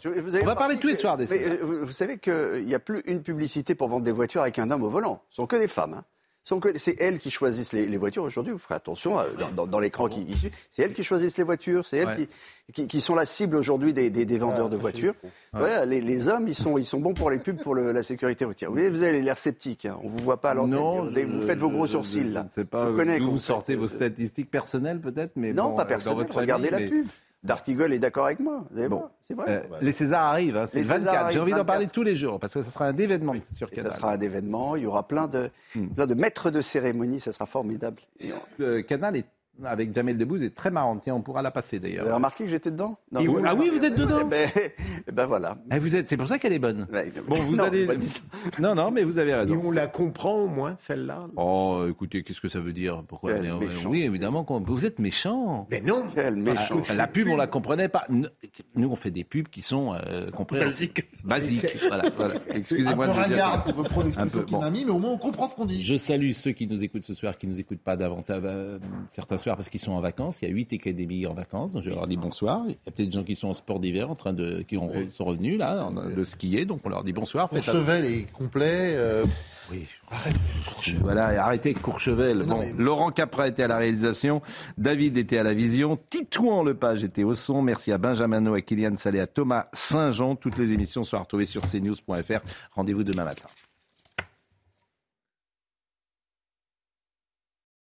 Speaker 1: on va parler tous les soirs des Césars.
Speaker 17: Euh, vous savez qu'il n'y a plus une publicité pour vendre des voitures avec un homme au volant. Ce sont que des femmes. Hein c'est elles qui choisissent les, voitures aujourd'hui. Vous ferez attention euh, dans, l'écran qui C'est elles qui choisissent les voitures. C'est elles qui, sont la cible aujourd'hui des, vendeurs de voitures. les, hommes, ils sont, ils sont bons pour les pubs, pour la sécurité routière. Vous, vous avez l'air sceptique. Hein. On vous voit pas à l'antenne. Vous, faites vos gros sourcils là.
Speaker 1: pas. Vous, vous sortez vos statistiques personnelles peut-être, mais
Speaker 17: non, pas personnelles. Regardez la pub. D'Artigol est d'accord avec moi. Bon. C'est vrai. Euh,
Speaker 1: les Césars arrivent, hein, c'est le 24. J'ai envie d'en parler tous les jours parce que ce sera un événement sur Canal.
Speaker 17: Ça sera un événement. Il y aura plein de, hmm. plein de maîtres de cérémonie. Ça sera formidable.
Speaker 1: Euh, Canal est avec Jamel Debbouze est très marrante. Tiens, on pourra la passer d'ailleurs.
Speaker 17: Vous avez remarqué que j'étais dedans
Speaker 1: Ah oui, vous êtes dedans
Speaker 17: eh ben, eh ben, voilà.
Speaker 1: Eh, vous êtes, c'est pour ça qu'elle est bonne. bon, vous non, allez... non, non, mais vous avez raison.
Speaker 4: Et on la comprend au moins, celle-là.
Speaker 1: Oh, écoutez, qu'est-ce que ça veut dire? Pourquoi Oui, évidemment, vous êtes méchant.
Speaker 4: Mais non
Speaker 1: méchant. La, pub, on la comprenait pas. Nous, on fait des pubs qui sont euh,
Speaker 5: Basiques.
Speaker 1: Basiques. voilà, voilà. Excusez-moi
Speaker 3: de vous dire. pour reprendre l'expression qu'il m'a mis, mais au moins on comprend ce qu'on dit.
Speaker 1: Je salue ceux qui nous écoutent ce soir, qui nous écoutent pas davantage euh, certains parce qu'ils sont en vacances. Il y a huit académies en vacances. Donc je leur dis bonsoir. Il y a peut-être des gens qui sont en sport d'hiver en train de, qui sont revenus là, de skier. Donc on leur dit bonsoir.
Speaker 3: Courchevel est complet. Euh,
Speaker 1: oui. Arrêtez Courchevel. Voilà, arrêtez Courchevel. Bon, Laurent Capra était à la réalisation, David était à la vision, Titouan Lepage était au son. Merci à Benjamin à Kylian Salé, à Thomas Saint-Jean. Toutes les émissions sont retrouvées sur cnews.fr. Rendez-vous demain matin.